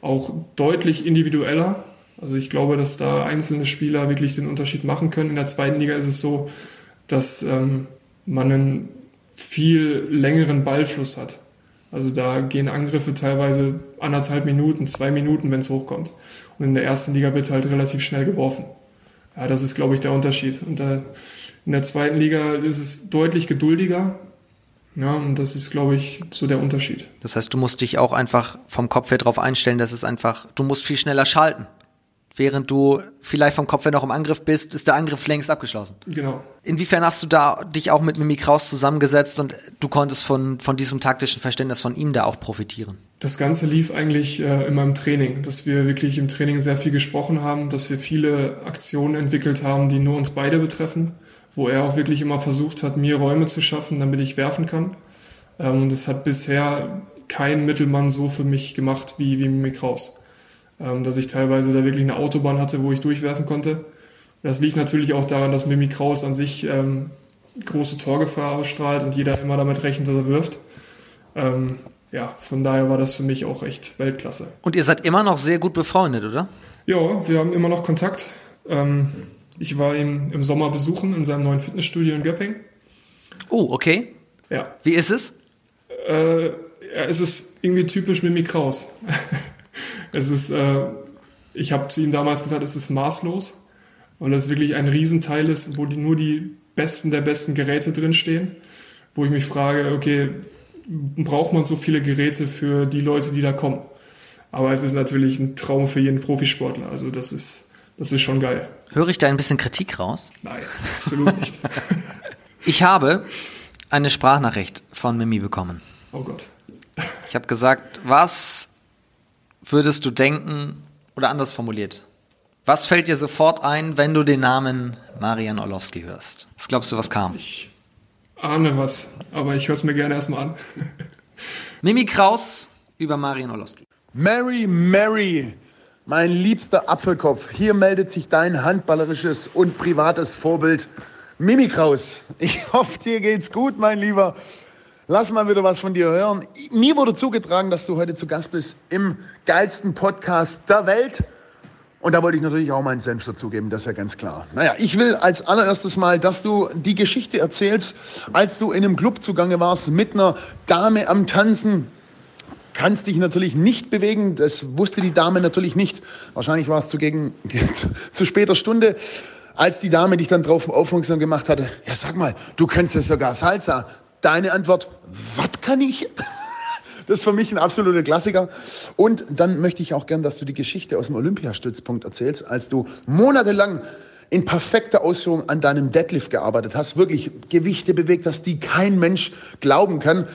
auch deutlich individueller. Also ich glaube, dass da einzelne Spieler wirklich den Unterschied machen können. In der zweiten Liga ist es so, dass ähm, man einen viel längeren Ballfluss hat. Also da gehen Angriffe teilweise anderthalb Minuten, zwei Minuten, wenn es hochkommt. Und in der ersten Liga wird halt relativ schnell geworfen. Ja, das ist, glaube ich, der Unterschied. Und da, in der zweiten Liga ist es deutlich geduldiger. Ja, und das ist, glaube ich, so der Unterschied.
Das heißt, du musst dich auch einfach vom Kopf her darauf einstellen, dass es einfach, du musst viel schneller schalten während du vielleicht vom Kopf her noch im Angriff bist, ist der Angriff längst abgeschlossen.
Genau.
Inwiefern hast du da dich auch mit Mimi Kraus zusammengesetzt und du konntest von, von diesem taktischen Verständnis von ihm da auch profitieren?
Das Ganze lief eigentlich äh, in meinem Training, dass wir wirklich im Training sehr viel gesprochen haben, dass wir viele Aktionen entwickelt haben, die nur uns beide betreffen, wo er auch wirklich immer versucht hat, mir Räume zu schaffen, damit ich werfen kann. Ähm, und das hat bisher kein Mittelmann so für mich gemacht wie, wie Mimi Kraus ähm, dass ich teilweise da wirklich eine Autobahn hatte, wo ich durchwerfen konnte. Das liegt natürlich auch daran, dass Mimi Kraus an sich ähm, große Torgefahr ausstrahlt und jeder immer damit rechnet, dass er wirft. Ähm, ja, von daher war das für mich auch echt Weltklasse.
Und ihr seid immer noch sehr gut befreundet, oder?
Ja, wir haben immer noch Kontakt. Ähm, ich war ihn im Sommer besuchen in seinem neuen Fitnessstudio in Göpping.
Oh, okay.
Ja.
Wie ist es?
Äh, ja, es ist irgendwie typisch Mimi Kraus. Es ist, äh, ich habe zu ihm damals gesagt, es ist maßlos, weil es wirklich ein Riesenteil ist, wo die, nur die besten der besten Geräte drinstehen, wo ich mich frage, okay, braucht man so viele Geräte für die Leute, die da kommen? Aber es ist natürlich ein Traum für jeden Profisportler. Also das ist, das ist schon geil.
Höre ich da ein bisschen Kritik raus?
Nein, absolut nicht. (laughs)
ich habe eine Sprachnachricht von Mimi bekommen.
Oh Gott.
Ich habe gesagt, was würdest du denken, oder anders formuliert, was fällt dir sofort ein, wenn du den Namen Marian Orlowski hörst? Was glaubst du, was kam?
Ich ahne was, aber ich höre es mir gerne erstmal an. (laughs)
Mimi Kraus über Marian Orlowski.
Mary, Mary, mein liebster Apfelkopf, hier meldet sich dein handballerisches und privates Vorbild Mimi Kraus. Ich hoffe, dir geht's gut, mein Lieber. Lass mal wieder was von dir hören. Mir wurde zugetragen, dass du heute zu Gast bist im geilsten Podcast der Welt. Und da wollte ich natürlich auch meinen Senf dazugeben, das ist ja ganz klar. Naja, ich will als allererstes mal, dass du die Geschichte erzählst, als du in einem Club zugange warst mit einer Dame am Tanzen. Kannst dich natürlich nicht bewegen, das wusste die Dame natürlich nicht. Wahrscheinlich war es zu, gegen, (laughs) zu später Stunde. Als die Dame dich dann drauf aufmerksam gemacht hatte, ja sag mal, du kennst ja sogar Salsa. Deine Antwort, was kann ich? (laughs) Das ist für mich ein absoluter Klassiker. Und dann möchte ich auch gern, dass du die Geschichte aus dem Olympiastützpunkt erzählst, als du monatelang in perfekter Ausführung an deinem Deadlift gearbeitet hast, wirklich Gewichte bewegt hast, die kein Mensch glauben kann.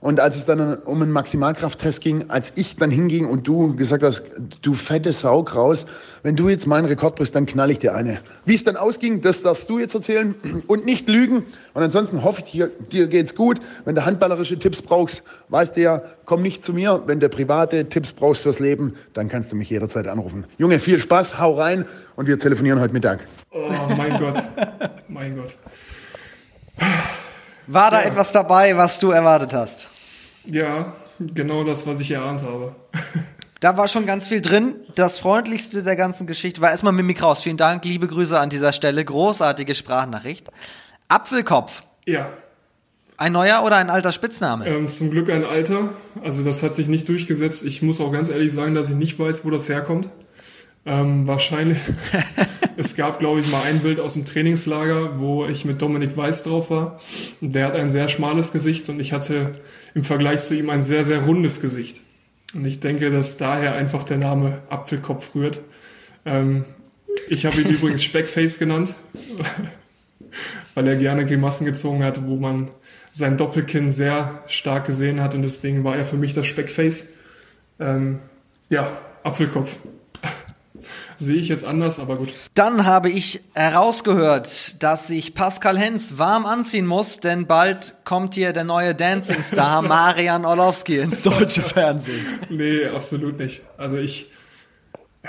Und als es dann um einen Maximalkrafttest ging, als ich dann hinging und du gesagt hast, du fette Sau raus, wenn du jetzt meinen Rekord brichst, dann knall ich dir eine. Wie es dann ausging, das darfst du jetzt erzählen und nicht lügen. Und ansonsten hoffe ich, dir, dir geht's gut. Wenn du handballerische Tipps brauchst, weißt du ja, komm nicht zu mir. Wenn du private Tipps brauchst fürs Leben, dann kannst du mich jederzeit anrufen. Junge, viel Spaß, hau rein und wir telefonieren heute Mittag.
Oh mein Gott, mein Gott.
War da ja. etwas dabei, was du erwartet hast?
Ja, genau das, was ich erahnt habe.
Da war schon ganz viel drin. Das freundlichste der ganzen Geschichte war erstmal Mimik raus. Vielen Dank, liebe Grüße an dieser Stelle. Großartige Sprachnachricht. Apfelkopf.
Ja.
Ein neuer oder ein alter Spitzname?
Ähm, zum Glück ein alter. Also das hat sich nicht durchgesetzt. Ich muss auch ganz ehrlich sagen, dass ich nicht weiß, wo das herkommt. Ähm, wahrscheinlich. (laughs) es gab, glaube ich, mal ein Bild aus dem Trainingslager, wo ich mit Dominik Weiß drauf war. Und der hat ein sehr schmales Gesicht und ich hatte im Vergleich zu ihm ein sehr, sehr rundes Gesicht. Und ich denke, dass daher einfach der Name Apfelkopf rührt. Ähm, ich habe ihn (laughs) übrigens Speckface genannt, (laughs) weil er gerne Grimassen gezogen hat, wo man sein Doppelkinn sehr stark gesehen hat und deswegen war er für mich das Speckface. Ähm, ja, Apfelkopf. Sehe ich jetzt anders, aber gut.
Dann habe ich herausgehört, dass sich Pascal Hens warm anziehen muss, denn bald kommt hier der neue Dancing-Star (laughs) Marian Orlowski ins deutsche Fernsehen. (laughs)
Nee, absolut nicht. Also ich,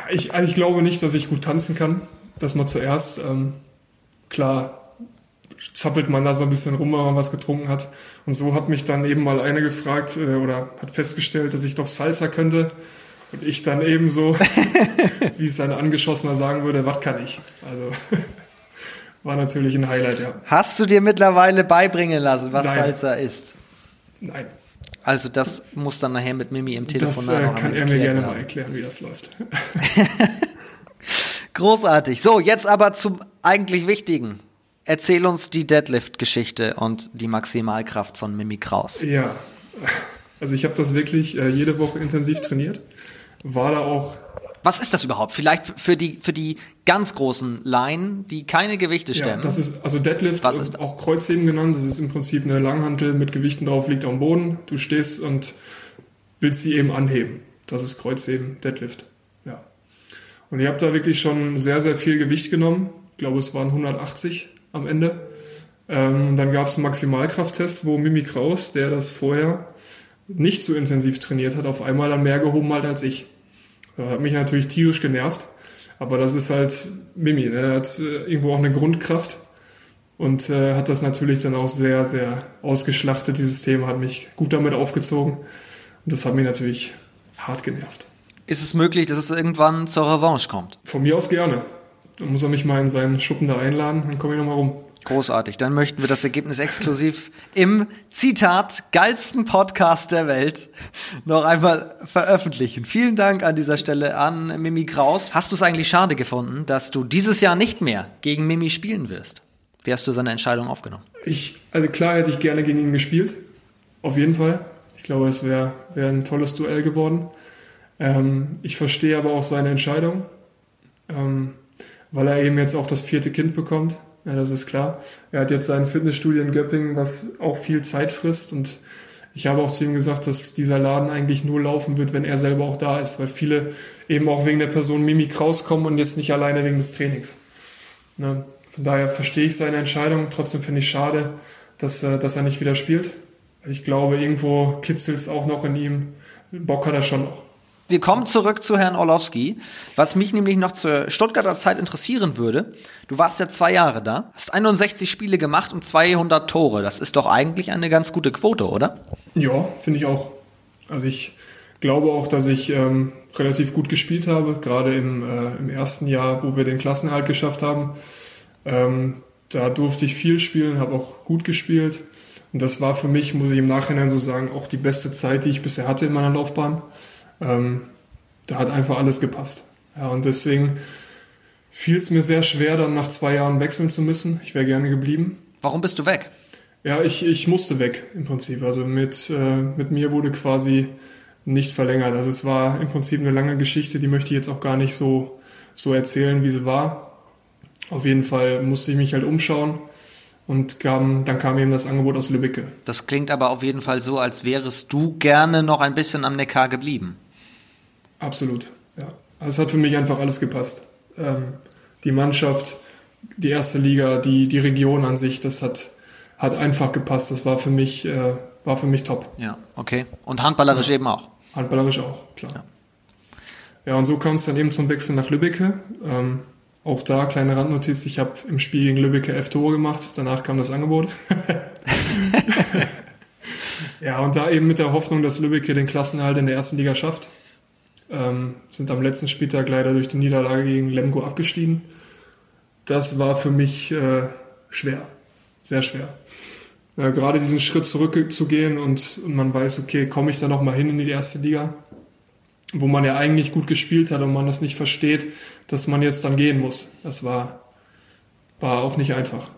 ich, also ich glaube nicht, dass ich gut tanzen kann. Das mal zuerst. Ähm, klar, zappelt man da so ein bisschen rum, wenn man was getrunken hat. Und so hat mich dann eben mal eine gefragt äh, oder hat festgestellt, dass ich doch Salsa könnte. Und ich dann ebenso, (laughs) wie es ein Angeschossener sagen würde, was kann ich? Also (laughs) war natürlich ein Highlight, ja.
Hast du dir mittlerweile beibringen lassen, was
Nein.
Salsa ist?
Nein.
Also das muss dann nachher mit Mimi im Telefon
Das äh, kann er mir gerne haben. mal erklären, wie das läuft. (laughs)
Großartig. So, jetzt aber zum eigentlich Wichtigen. Erzähl uns die Deadlift-Geschichte und die Maximalkraft von Mimi Kraus.
Ja, also ich habe das wirklich äh, jede Woche intensiv trainiert war da auch.
Was ist das überhaupt? Vielleicht für die, für die ganz großen Laien, die keine Gewichte stemmen. Ja,
das ist, also Deadlift, Was ist auch Kreuzheben genannt. Das ist im Prinzip eine Langhantel mit Gewichten drauf, liegt am Boden. Du stehst und willst sie eben anheben. Das ist Kreuzheben, Deadlift. Ja. Und ich habe da wirklich schon sehr, sehr viel Gewicht genommen. Ich glaube, es waren 180 am Ende. Ähm, dann gab es einen Maximalkrafttest, wo Mimi Kraus, der das vorher nicht so intensiv trainiert hat, auf einmal dann mehr gehoben hat als ich. Das hat mich natürlich tierisch genervt. Aber das ist halt Mimi. Ne? Er hat äh, irgendwo auch eine Grundkraft und äh, hat das natürlich dann auch sehr, sehr ausgeschlachtet. Dieses Thema hat mich gut damit aufgezogen. Und das hat mich natürlich hart genervt.
Ist es möglich, dass es irgendwann zur Revanche kommt?
Von mir aus gerne. Dann muss er mich mal in seinen Schuppen da einladen, dann komme ich nochmal rum.
Großartig. Dann möchten wir das Ergebnis exklusiv im Zitat geilsten Podcast der Welt noch einmal veröffentlichen. Vielen Dank an dieser Stelle an Mimi Kraus. Hast du es eigentlich schade gefunden, dass du dieses Jahr nicht mehr gegen Mimi spielen wirst? Wie hast du seine Entscheidung aufgenommen?
Ich, also klar hätte ich gerne gegen ihn gespielt. Auf jeden Fall. Ich glaube, es wäre wär ein tolles Duell geworden. Ähm, ich verstehe aber auch seine Entscheidung, ähm, weil er eben jetzt auch das vierte Kind bekommt ja, das ist klar. Er hat jetzt sein Fitnessstudio in Göppingen, was auch viel Zeit frisst. Und ich habe auch zu ihm gesagt, dass dieser Laden eigentlich nur laufen wird, wenn er selber auch da ist, weil viele eben auch wegen der Person Mimi Kraus kommen und jetzt nicht alleine wegen des Trainings. Ne? Von daher verstehe ich seine Entscheidung. Trotzdem finde ich schade, dass, äh, dass er nicht wieder spielt. Ich glaube, irgendwo kitzelt es auch noch in ihm. Bock hat er schon noch.
Wir kommen zurück zu Herrn Orlowski. Was mich nämlich noch zur Stuttgarter Zeit interessieren würde, du warst ja zwei Jahre da, hast 61 Spiele gemacht und 200 Tore. Das ist doch eigentlich eine ganz gute Quote, oder?
Ja, finde ich auch. Also ich glaube auch, dass ich ähm, relativ gut gespielt habe, gerade im, äh, im ersten Jahr, wo wir den Klassenhalt geschafft haben. Ähm, da durfte ich viel spielen, habe auch gut gespielt. Und das war für mich, muss ich im Nachhinein so sagen, auch die beste Zeit, die ich bisher hatte in meiner Laufbahn. Ähm, da hat einfach alles gepasst. Ja, und deswegen fiel es mir sehr schwer, dann nach zwei Jahren wechseln zu müssen. Ich wäre gerne geblieben.
Warum bist du weg?
Ja, ich, ich musste weg im Prinzip. Also mit, äh, mit mir wurde quasi nicht verlängert. Also es war im Prinzip eine lange Geschichte, die möchte ich jetzt auch gar nicht so, so erzählen, wie sie war. Auf jeden Fall musste ich mich halt umschauen und kam, dann kam eben das Angebot aus Lübbecke.
Das klingt aber auf jeden Fall so, als wärest du gerne noch ein bisschen am Neckar geblieben.
Absolut, ja. Also es hat für mich einfach alles gepasst. Ähm, die Mannschaft, die erste Liga, die, die Region an sich, das hat, hat einfach gepasst. Das war für mich, äh, war für mich top.
Ja, okay. Und handballerisch ja. eben auch.
Handballerisch auch, klar. Ja. ja, und so kam es dann eben zum Wechsel nach Lübbecke. Ähm, auch da kleine Randnotiz, ich habe im Spiel gegen Lübbecke elf Tore gemacht, danach kam das Angebot. (laughs) (laughs) ja, und da eben mit der Hoffnung, dass Lübbecke den Klassenhalt in der ersten Liga schafft. Ähm, sind am letzten Spieltag leider durch die Niederlage gegen Lemgo abgestiegen. Das war für mich äh, schwer, sehr schwer. Äh, gerade diesen Schritt zurückzugehen und, und man weiß, okay, komme ich da nochmal hin in die erste Liga? wo man ja eigentlich gut gespielt hat und man das nicht versteht, dass man jetzt dann gehen muss. Das war, war auch nicht einfach.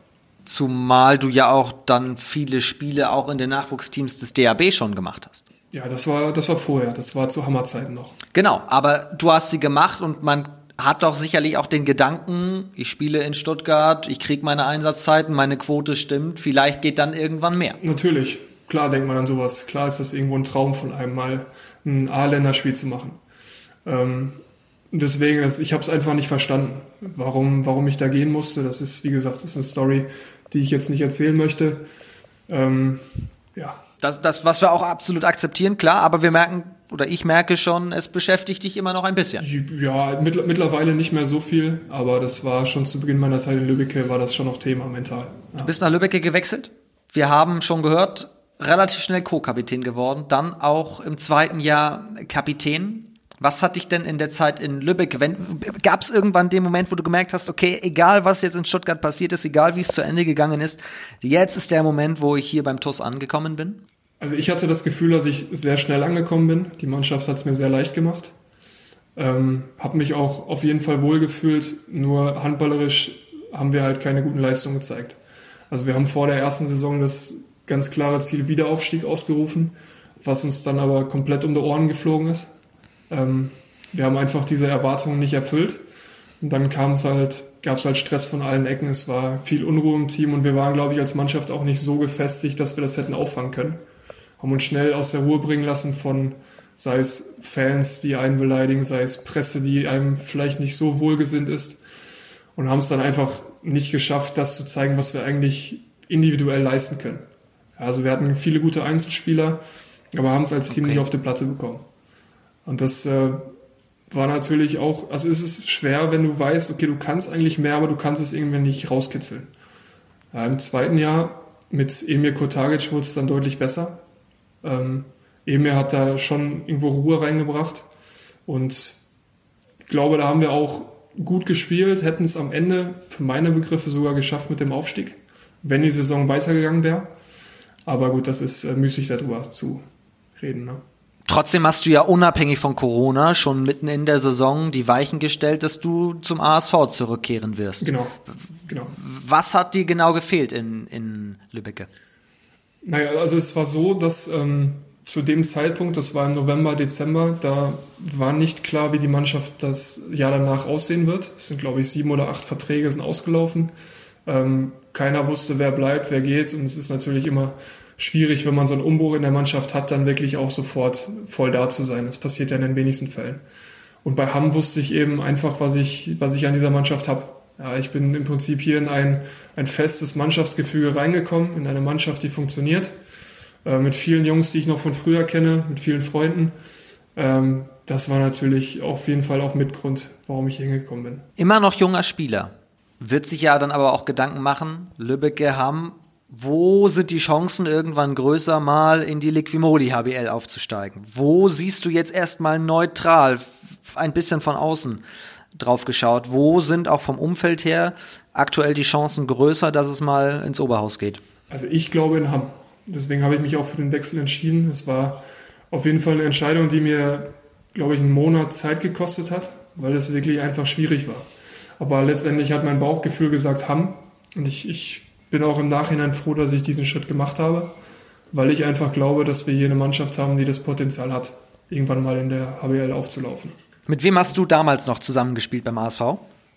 Zumal du ja auch dann viele Spiele auch in den Nachwuchsteams des DAB schon gemacht hast.
Ja, das war, das war vorher, das war zu Hammerzeiten noch.
Genau, aber du hast sie gemacht und man hat doch sicherlich auch den Gedanken, ich spiele in Stuttgart, ich kriege meine Einsatzzeiten, meine Quote stimmt, vielleicht geht dann irgendwann mehr.
Natürlich, klar denkt man an sowas. Klar ist das irgendwo ein Traum von einem mal ein A-Länderspiel zu machen. Ähm, deswegen, das, ich habe es einfach nicht verstanden, warum, warum ich da gehen musste. Das ist, wie gesagt, das ist eine Story, die ich jetzt nicht erzählen möchte. Ähm, ja.
Das, das, was wir auch absolut akzeptieren, klar, aber wir merken, oder ich merke schon, es beschäftigt dich immer noch ein bisschen.
Ja, mit, mittlerweile nicht mehr so viel, aber das war schon zu Beginn meiner Zeit in Lübbecke, war das schon noch Thema mental.
Ja. Du bist nach Lübbecke gewechselt. Wir haben schon gehört, relativ schnell Co-Kapitän geworden, dann auch im zweiten Jahr Kapitän. Was hat dich denn in der Zeit in Lübeck, gab es irgendwann den Moment, wo du gemerkt hast, okay, egal was jetzt in Stuttgart passiert ist, egal wie es zu Ende gegangen ist, jetzt ist der Moment, wo ich hier beim TUS angekommen bin?
Also ich hatte das Gefühl, dass ich sehr schnell angekommen bin. Die Mannschaft hat es mir sehr leicht gemacht. Ähm, habe mich auch auf jeden Fall wohlgefühlt, nur handballerisch haben wir halt keine guten Leistungen gezeigt. Also wir haben vor der ersten Saison das ganz klare Ziel Wiederaufstieg ausgerufen, was uns dann aber komplett um die Ohren geflogen ist. Ähm, wir haben einfach diese Erwartungen nicht erfüllt. Und dann kam es halt, gab es halt Stress von allen Ecken. Es war viel Unruhe im Team und wir waren, glaube ich, als Mannschaft auch nicht so gefestigt, dass wir das hätten auffangen können. Haben uns schnell aus der Ruhe bringen lassen von, sei es Fans, die einen beleidigen, sei es Presse, die einem vielleicht nicht so wohlgesinnt ist. Und haben es dann einfach nicht geschafft, das zu zeigen, was wir eigentlich individuell leisten können. Also wir hatten viele gute Einzelspieler, aber haben es als Team okay. nicht auf die Platte bekommen. Und das äh, war natürlich auch, also ist es schwer, wenn du weißt, okay, du kannst eigentlich mehr, aber du kannst es irgendwie nicht rauskitzeln. Ja, Im zweiten Jahr mit Emir Kotagic wurde es dann deutlich besser. Ähm, Emir hat da schon irgendwo Ruhe reingebracht und ich glaube, da haben wir auch gut gespielt, hätten es am Ende für meine Begriffe sogar geschafft mit dem Aufstieg, wenn die Saison weitergegangen wäre. Aber gut, das ist äh, müßig darüber zu reden. Ne?
Trotzdem hast du ja unabhängig von Corona schon mitten in der Saison die Weichen gestellt, dass du zum ASV zurückkehren wirst.
Genau. genau.
Was hat dir genau gefehlt in, in Lübbecke?
Naja, also es war so, dass ähm, zu dem Zeitpunkt, das war im November, Dezember, da war nicht klar, wie die Mannschaft das Jahr danach aussehen wird. Es sind, glaube ich, sieben oder acht Verträge sind ausgelaufen. Ähm, keiner wusste, wer bleibt, wer geht. Und es ist natürlich immer schwierig, wenn man so einen Umbruch in der Mannschaft hat, dann wirklich auch sofort voll da zu sein. Das passiert ja in den wenigsten Fällen. Und bei Hamm wusste ich eben einfach, was ich, was ich an dieser Mannschaft habe. Ja, ich bin im Prinzip hier in ein, ein festes Mannschaftsgefüge reingekommen, in eine Mannschaft, die funktioniert. Äh, mit vielen Jungs, die ich noch von früher kenne, mit vielen Freunden. Ähm, das war natürlich auf jeden Fall auch Mitgrund, warum ich hier hingekommen bin.
Immer noch junger Spieler wird sich ja dann aber auch Gedanken machen, Lübbecke haben, wo sind die Chancen irgendwann größer, mal in die Liquimoli HBL aufzusteigen? Wo siehst du jetzt erstmal neutral, ein bisschen von außen drauf geschaut? Wo sind auch vom Umfeld her aktuell die Chancen größer, dass es mal ins Oberhaus geht?
Also ich glaube in Hamm. Deswegen habe ich mich auch für den Wechsel entschieden. Es war auf jeden Fall eine Entscheidung, die mir, glaube ich, einen Monat Zeit gekostet hat, weil es wirklich einfach schwierig war. Aber letztendlich hat mein Bauchgefühl gesagt Hamm. Und ich, ich bin auch im Nachhinein froh, dass ich diesen Schritt gemacht habe, weil ich einfach glaube, dass wir hier eine Mannschaft haben, die das Potenzial hat, irgendwann mal in der HBL aufzulaufen.
Mit wem hast du damals noch zusammengespielt beim ASV?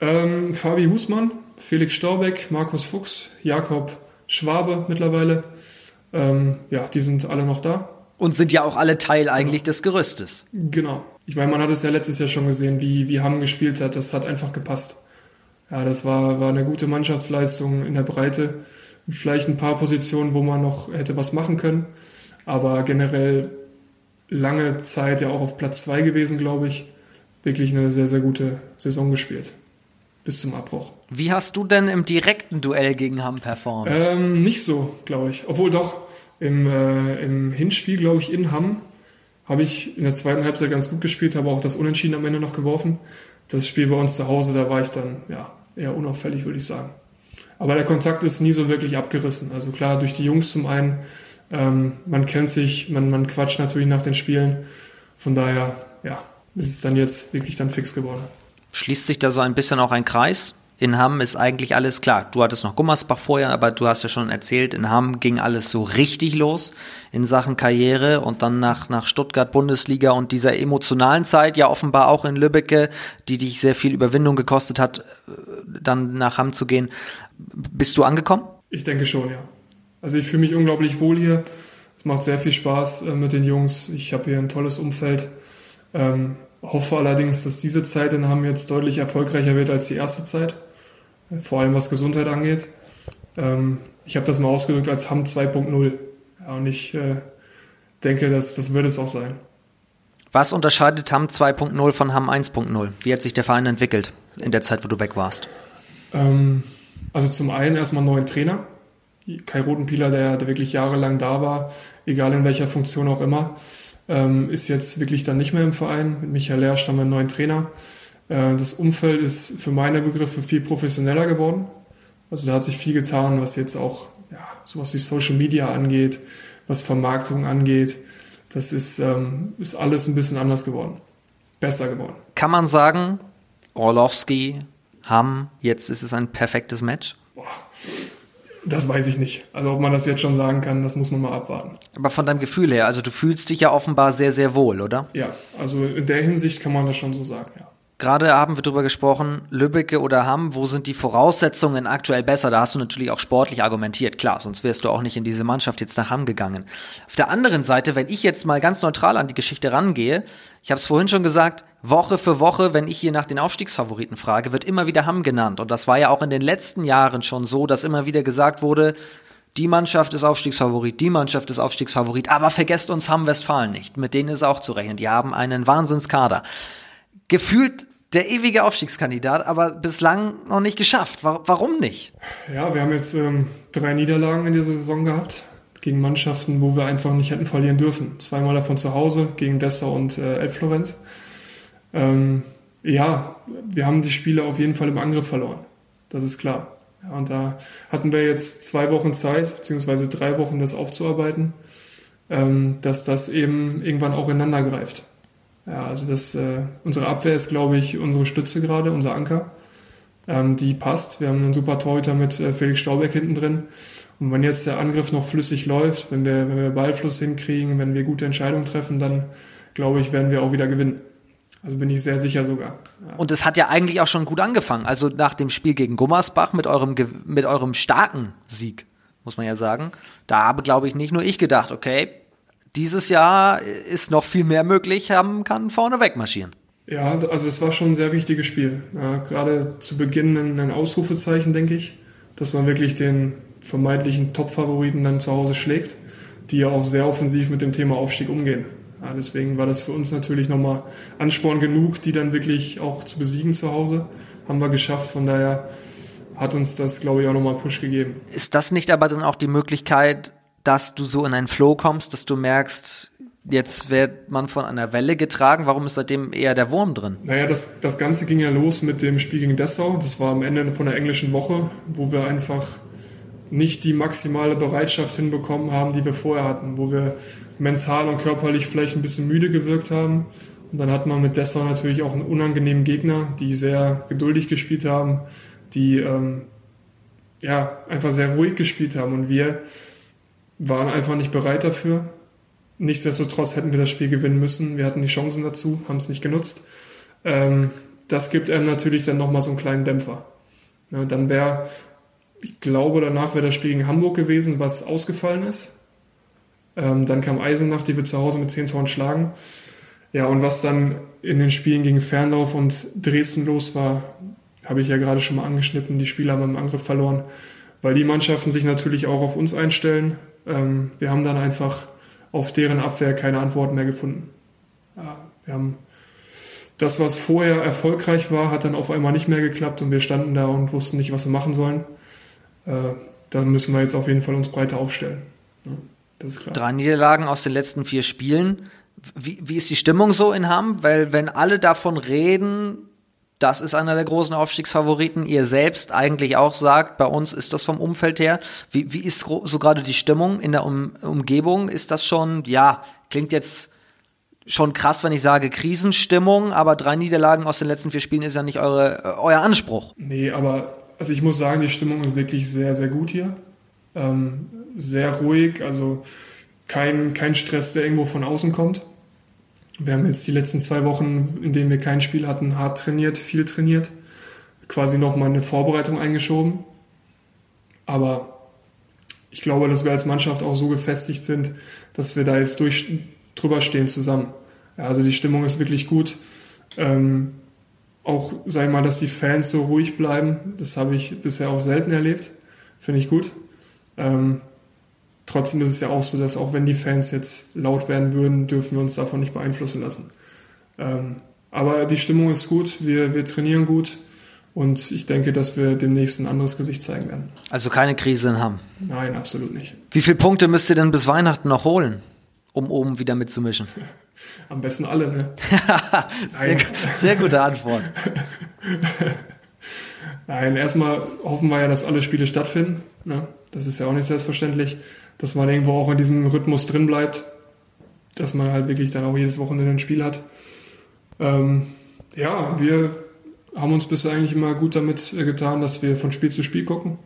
Ähm, Fabi Husmann, Felix Staubeck, Markus Fuchs, Jakob Schwabe mittlerweile. Ähm, ja, die sind alle noch da.
Und sind ja auch alle Teil eigentlich des Gerüstes.
Genau. Ich meine, man hat es ja letztes Jahr schon gesehen, wie, wie Hamm gespielt hat. Das hat einfach gepasst. Ja, das war, war eine gute Mannschaftsleistung in der Breite. Vielleicht ein paar Positionen, wo man noch hätte was machen können. Aber generell lange Zeit ja auch auf Platz zwei gewesen, glaube ich. Wirklich eine sehr, sehr gute Saison gespielt. Bis zum Abbruch.
Wie hast du denn im direkten Duell gegen Hamm performt?
Ähm, nicht so, glaube ich. Obwohl doch, im, äh, im Hinspiel, glaube ich, in Hamm habe ich in der zweiten Halbzeit ganz gut gespielt, habe auch das Unentschieden am Ende noch geworfen. Das Spiel bei uns zu Hause, da war ich dann ja, eher unauffällig, würde ich sagen. Aber der Kontakt ist nie so wirklich abgerissen. Also klar, durch die Jungs zum einen, ähm, man kennt sich, man, man quatscht natürlich nach den Spielen. Von daher, ja, ist es dann jetzt wirklich dann fix geworden.
Schließt sich da so ein bisschen auch ein Kreis? In Hamm ist eigentlich alles klar. Du hattest noch Gummersbach vorher, aber du hast ja schon erzählt, in Hamm ging alles so richtig los in Sachen Karriere und dann nach, nach Stuttgart Bundesliga und dieser emotionalen Zeit, ja offenbar auch in Lübbecke, die dich sehr viel Überwindung gekostet hat, dann nach Hamm zu gehen. Bist du angekommen?
Ich denke schon, ja. Also ich fühle mich unglaublich wohl hier. Es macht sehr viel Spaß äh, mit den Jungs. Ich habe hier ein tolles Umfeld. Ähm, hoffe allerdings, dass diese Zeit in Hamm jetzt deutlich erfolgreicher wird als die erste Zeit vor allem was Gesundheit angeht. Ähm, ich habe das mal ausgedrückt als Hamm 2.0. Ja, und ich äh, denke, dass, das wird es auch sein.
Was unterscheidet Hamm 2.0 von Hamm 1.0? Wie hat sich der Verein entwickelt in der Zeit, wo du weg warst?
Ähm, also zum einen erstmal einen neuen Trainer. Kai Rotenpieler, der, der wirklich jahrelang da war, egal in welcher Funktion auch immer, ähm, ist jetzt wirklich dann nicht mehr im Verein. Mit Michael Lersch haben wir einen neuen Trainer. Äh, das Umfeld ist für meine Begriffe viel professioneller geworden. Also da hat sich viel getan, was jetzt auch ja, sowas wie Social Media angeht, was Vermarktung angeht. Das ist, ähm, ist alles ein bisschen anders geworden. Besser geworden.
Kann man sagen, Orlowski, Hamm, jetzt ist es ein perfektes Match? Boah,
das weiß ich nicht. Also ob man das jetzt schon sagen kann, das muss man mal abwarten.
Aber von deinem Gefühl her, also du fühlst dich ja offenbar sehr, sehr wohl, oder?
Ja, also in der Hinsicht kann man das schon so sagen, ja.
Gerade haben wir darüber gesprochen, Lübbecke oder Hamm, wo sind die Voraussetzungen aktuell besser? Da hast du natürlich auch sportlich argumentiert, klar, sonst wärst du auch nicht in diese Mannschaft jetzt nach Hamm gegangen. Auf der anderen Seite, wenn ich jetzt mal ganz neutral an die Geschichte rangehe, ich habe es vorhin schon gesagt, Woche für Woche, wenn ich hier nach den Aufstiegsfavoriten frage, wird immer wieder Hamm genannt. Und das war ja auch in den letzten Jahren schon so, dass immer wieder gesagt wurde, die Mannschaft ist Aufstiegsfavorit, die Mannschaft ist Aufstiegsfavorit, aber vergesst uns Hamm Westfalen nicht. Mit denen ist auch zu rechnen. Die haben einen Wahnsinnskader gefühlt der ewige Aufstiegskandidat, aber bislang noch nicht geschafft. Warum nicht?
Ja, wir haben jetzt ähm, drei Niederlagen in dieser Saison gehabt gegen Mannschaften, wo wir einfach nicht hätten verlieren dürfen. Zweimal davon zu Hause gegen Dessau und äh, Elbflorenz. Ähm, ja, wir haben die Spiele auf jeden Fall im Angriff verloren. Das ist klar. Ja, und da hatten wir jetzt zwei Wochen Zeit, beziehungsweise drei Wochen, das aufzuarbeiten, ähm, dass das eben irgendwann auch ineinander greift. Ja, also das, äh, unsere Abwehr ist, glaube ich, unsere Stütze gerade, unser Anker. Ähm, die passt. Wir haben einen super Torhüter mit äh, Felix Staubeck hinten drin. Und wenn jetzt der Angriff noch flüssig läuft, wenn wir, wenn wir Ballfluss hinkriegen, wenn wir gute Entscheidungen treffen, dann glaube ich, werden wir auch wieder gewinnen. Also bin ich sehr sicher sogar.
Ja. Und es hat ja eigentlich auch schon gut angefangen. Also nach dem Spiel gegen Gummersbach mit eurem, mit eurem starken Sieg, muss man ja sagen. Da habe, glaube ich, nicht nur ich gedacht, okay, dieses Jahr ist noch viel mehr möglich, haben kann vorne wegmarschieren.
Ja, also es war schon ein sehr wichtiges Spiel. Ja, gerade zu Beginn ein Ausrufezeichen, denke ich, dass man wirklich den vermeintlichen Top-Favoriten dann zu Hause schlägt, die ja auch sehr offensiv mit dem Thema Aufstieg umgehen. Ja, deswegen war das für uns natürlich nochmal Ansporn genug, die dann wirklich auch zu besiegen zu Hause. Haben wir geschafft. Von daher hat uns das, glaube ich, auch nochmal Push gegeben.
Ist das nicht aber dann auch die Möglichkeit, dass du so in einen Flow kommst, dass du merkst, jetzt wird man von einer Welle getragen. Warum ist seitdem eher der Wurm drin?
Naja, das, das Ganze ging ja los mit dem Spiel gegen Dessau. Das war am Ende von der englischen Woche, wo wir einfach nicht die maximale Bereitschaft hinbekommen haben, die wir vorher hatten, wo wir mental und körperlich vielleicht ein bisschen müde gewirkt haben Und dann hat man mit Dessau natürlich auch einen unangenehmen Gegner, die sehr geduldig gespielt haben, die ähm, ja einfach sehr ruhig gespielt haben. Und wir waren einfach nicht bereit dafür. Nichtsdestotrotz hätten wir das Spiel gewinnen müssen. Wir hatten die Chancen dazu, haben es nicht genutzt. Ähm, das gibt einem natürlich dann nochmal so einen kleinen Dämpfer. Ja, dann wäre, ich glaube, danach wäre das Spiel gegen Hamburg gewesen, was ausgefallen ist. Ähm, dann kam Eisenach, die wir zu Hause mit zehn Toren schlagen. Ja, und was dann in den Spielen gegen Fernlauf und Dresden los war, habe ich ja gerade schon mal angeschnitten. Die Spieler haben im Angriff verloren, weil die Mannschaften sich natürlich auch auf uns einstellen. Ähm, wir haben dann einfach auf deren Abwehr keine Antworten mehr gefunden. Ja, wir haben das, was vorher erfolgreich war, hat dann auf einmal nicht mehr geklappt und wir standen da und wussten nicht, was wir machen sollen. Äh, da müssen wir jetzt auf jeden Fall uns breiter aufstellen.
Das ist klar. Drei Niederlagen aus den letzten vier Spielen. Wie, wie ist die Stimmung so in Hamm? Weil wenn alle davon reden, das ist einer der großen Aufstiegsfavoriten. Ihr selbst eigentlich auch sagt, bei uns ist das vom Umfeld her. Wie, wie ist so gerade die Stimmung in der um Umgebung? Ist das schon, ja, klingt jetzt schon krass, wenn ich sage Krisenstimmung, aber drei Niederlagen aus den letzten vier Spielen ist ja nicht eure, äh, euer Anspruch.
Nee, aber also ich muss sagen, die Stimmung ist wirklich sehr, sehr gut hier. Ähm, sehr ruhig, also kein, kein Stress, der irgendwo von außen kommt. Wir haben jetzt die letzten zwei Wochen, in denen wir kein Spiel hatten, hart trainiert, viel trainiert. Quasi nochmal eine Vorbereitung eingeschoben. Aber ich glaube, dass wir als Mannschaft auch so gefestigt sind, dass wir da jetzt durch, drüber stehen zusammen. Ja, also die Stimmung ist wirklich gut. Ähm, auch, sag ich mal, dass die Fans so ruhig bleiben, das habe ich bisher auch selten erlebt. Finde ich gut. Ähm, trotzdem ist es ja auch so, dass auch wenn die Fans jetzt laut werden würden, dürfen wir uns davon nicht beeinflussen lassen. Ähm, aber die Stimmung ist gut, wir, wir trainieren gut und ich denke, dass wir demnächst ein anderes Gesicht zeigen werden.
Also keine Krise in Hamm?
Nein, absolut nicht.
Wie viele Punkte müsst ihr denn bis Weihnachten noch holen, um oben wieder mitzumischen? (laughs)
Am besten alle, ne? (laughs)
sehr, sehr gute Antwort. (laughs)
Nein, erstmal hoffen wir ja, dass alle Spiele stattfinden. Ne? Das ist ja auch nicht selbstverständlich dass man irgendwo auch in diesem Rhythmus drin bleibt, dass man halt wirklich dann auch jedes Wochenende ein Spiel hat. Ähm, ja, wir haben uns bisher eigentlich immer gut damit äh, getan, dass wir von Spiel zu Spiel gucken,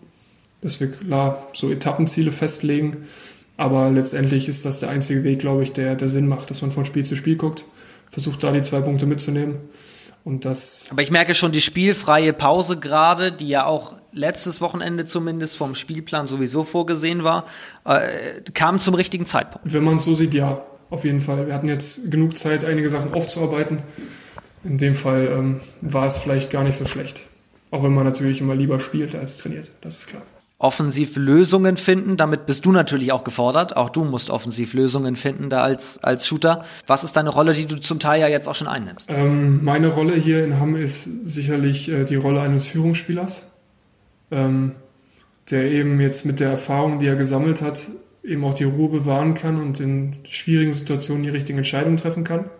dass wir klar so Etappenziele festlegen, aber letztendlich ist das der einzige Weg, glaube ich, der, der Sinn macht, dass man von Spiel zu Spiel guckt, versucht da die zwei Punkte mitzunehmen. Und das
Aber ich merke schon die spielfreie Pause gerade, die ja auch letztes Wochenende zumindest vom Spielplan sowieso vorgesehen war, äh, kam zum richtigen Zeitpunkt.
Wenn man es so sieht, ja, auf jeden Fall. Wir hatten jetzt genug Zeit, einige Sachen aufzuarbeiten. In dem Fall ähm, war es vielleicht gar nicht so schlecht. Auch wenn man natürlich immer lieber spielt als trainiert, das ist klar
offensiv Lösungen finden. Damit bist du natürlich auch gefordert. Auch du musst offensiv Lösungen finden da als, als Shooter. Was ist deine Rolle, die du zum Teil ja jetzt auch schon einnimmst?
Ähm, meine Rolle hier in Hamm ist sicherlich äh, die Rolle eines Führungsspielers, ähm, der eben jetzt mit der Erfahrung, die er gesammelt hat, eben auch die Ruhe bewahren kann und in schwierigen Situationen die richtigen Entscheidungen treffen kann.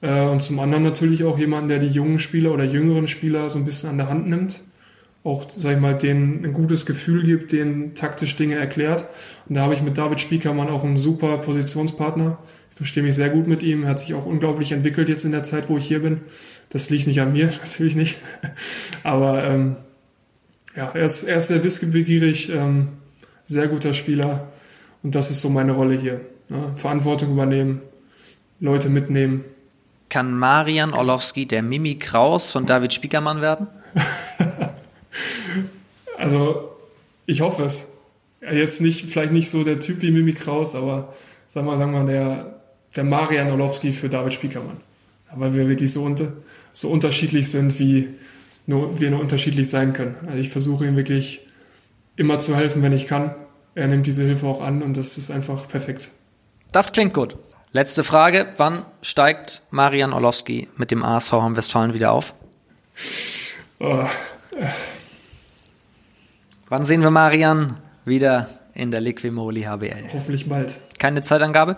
Äh, und zum anderen natürlich auch jemand, der die jungen Spieler oder jüngeren Spieler so ein bisschen an der Hand nimmt auch, sag ich mal, denen ein gutes Gefühl gibt, denen taktisch Dinge erklärt. Und da habe ich mit David Spiekermann auch einen super Positionspartner. Ich verstehe mich sehr gut mit ihm. Er hat sich auch unglaublich entwickelt jetzt in der Zeit, wo ich hier bin. Das liegt nicht an mir, (laughs) natürlich nicht. Aber ähm, ja, er ist, er ist sehr wissbegierig, ähm, sehr guter Spieler. Und das ist so meine Rolle hier. Ja, Verantwortung übernehmen, Leute mitnehmen.
Kann Marian Orlowski der Mimi Kraus von David Spiekermann werden? (laughs)
Also, ich hoffe es. Jetzt nicht, vielleicht nicht so der Typ wie Mimi Kraus, aber sagen wir, sagen wir der, der Marian Orlowski für David Spiekermann. Weil wir wirklich so, unter, so unterschiedlich sind, wie nur, wir nur unterschiedlich sein können. Also ich versuche ihm wirklich immer zu helfen, wenn ich kann. Er nimmt diese Hilfe auch an und das ist einfach perfekt.
Das klingt gut. Letzte Frage. Wann steigt Marian Orlowski mit dem ASV am Westfalen wieder auf? Oh, Wann sehen wir Marian wieder in der Liquimoli HBL?
Hoffentlich bald.
Keine Zeitangabe?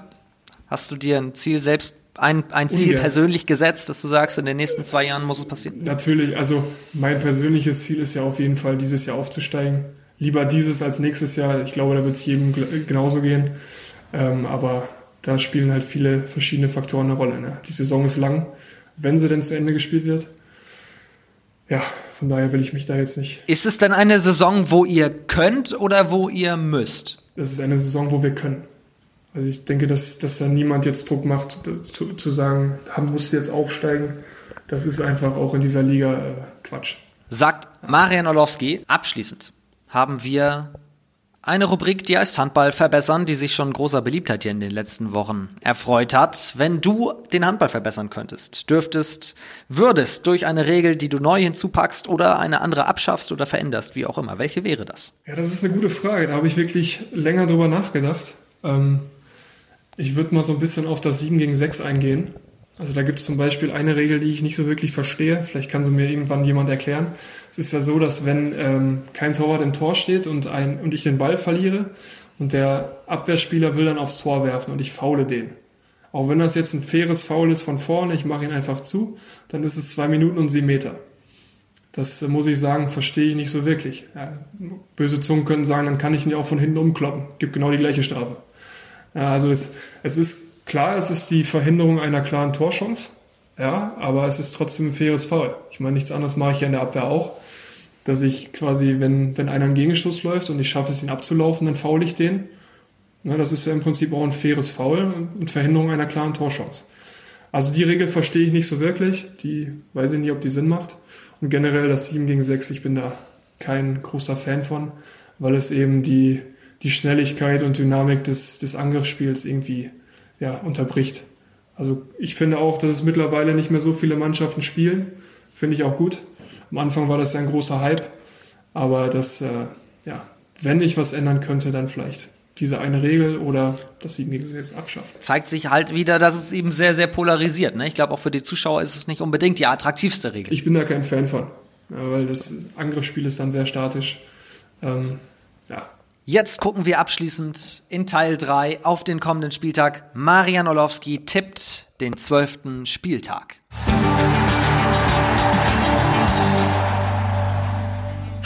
Hast du dir ein Ziel selbst, ein, ein Ziel Ungern. persönlich gesetzt, dass du sagst, in den nächsten zwei Jahren muss es passieren?
Natürlich, also mein persönliches Ziel ist ja auf jeden Fall, dieses Jahr aufzusteigen. Lieber dieses als nächstes Jahr. Ich glaube, da wird es jedem genauso gehen. Ähm, aber da spielen halt viele verschiedene Faktoren eine Rolle. Ne? Die Saison ist lang, wenn sie denn zu Ende gespielt wird. Ja, von daher will ich mich da jetzt nicht.
Ist es denn eine Saison, wo ihr könnt oder wo ihr müsst?
Das ist eine Saison, wo wir können. Also ich denke, dass, dass da niemand jetzt Druck macht, zu, zu sagen, haben muss jetzt aufsteigen. Das ist einfach auch in dieser Liga äh, Quatsch.
Sagt Marian Orlowski. Abschließend haben wir eine Rubrik, die heißt Handball verbessern, die sich schon großer Beliebtheit hier in den letzten Wochen erfreut hat. Wenn du den Handball verbessern könntest, dürftest, würdest durch eine Regel, die du neu hinzupackst oder eine andere abschaffst oder veränderst, wie auch immer, welche wäre das?
Ja, das ist eine gute Frage. Da habe ich wirklich länger drüber nachgedacht. Ähm, ich würde mal so ein bisschen auf das 7 gegen 6 eingehen. Also da gibt es zum Beispiel eine Regel, die ich nicht so wirklich verstehe. Vielleicht kann sie mir irgendwann jemand erklären. Es ist ja so, dass wenn ähm, kein Torwart im Tor steht und, ein, und ich den Ball verliere und der Abwehrspieler will dann aufs Tor werfen und ich faule den. Auch wenn das jetzt ein faires Foul ist von vorne, ich mache ihn einfach zu, dann ist es zwei Minuten und sieben Meter. Das äh, muss ich sagen, verstehe ich nicht so wirklich. Ja, böse Zungen können sagen, dann kann ich ihn ja auch von hinten umkloppen. Gibt genau die gleiche Strafe. Ja, also es, es ist Klar, es ist die Verhinderung einer klaren Torchance, ja, aber es ist trotzdem ein faires Foul. Ich meine, nichts anderes mache ich ja in der Abwehr auch, dass ich quasi, wenn, wenn einer einen Gegenstoß läuft und ich schaffe es, ihn abzulaufen, dann faul ich den. Ja, das ist ja im Prinzip auch ein faires Foul und Verhinderung einer klaren Torchance. Also die Regel verstehe ich nicht so wirklich, die weiß ich nicht, ob die Sinn macht. Und generell das 7 gegen 6, ich bin da kein großer Fan von, weil es eben die, die Schnelligkeit und Dynamik des, des Angriffsspiels irgendwie ja, unterbricht. Also ich finde auch, dass es mittlerweile nicht mehr so viele Mannschaften spielen. Finde ich auch gut. Am Anfang war das ja ein großer Hype. Aber das, äh, ja, wenn ich was ändern könnte, dann vielleicht diese eine Regel oder das 7 gegen 6 abschafft.
Zeigt sich halt wieder, dass es eben sehr, sehr polarisiert. Ne? Ich glaube, auch für die Zuschauer ist es nicht unbedingt die attraktivste Regel.
Ich bin da kein Fan von, weil das Angriffsspiel ist dann sehr statisch. Ähm, ja,
Jetzt gucken wir abschließend in Teil 3 auf den kommenden Spieltag. Marian Olowski tippt den zwölften Spieltag.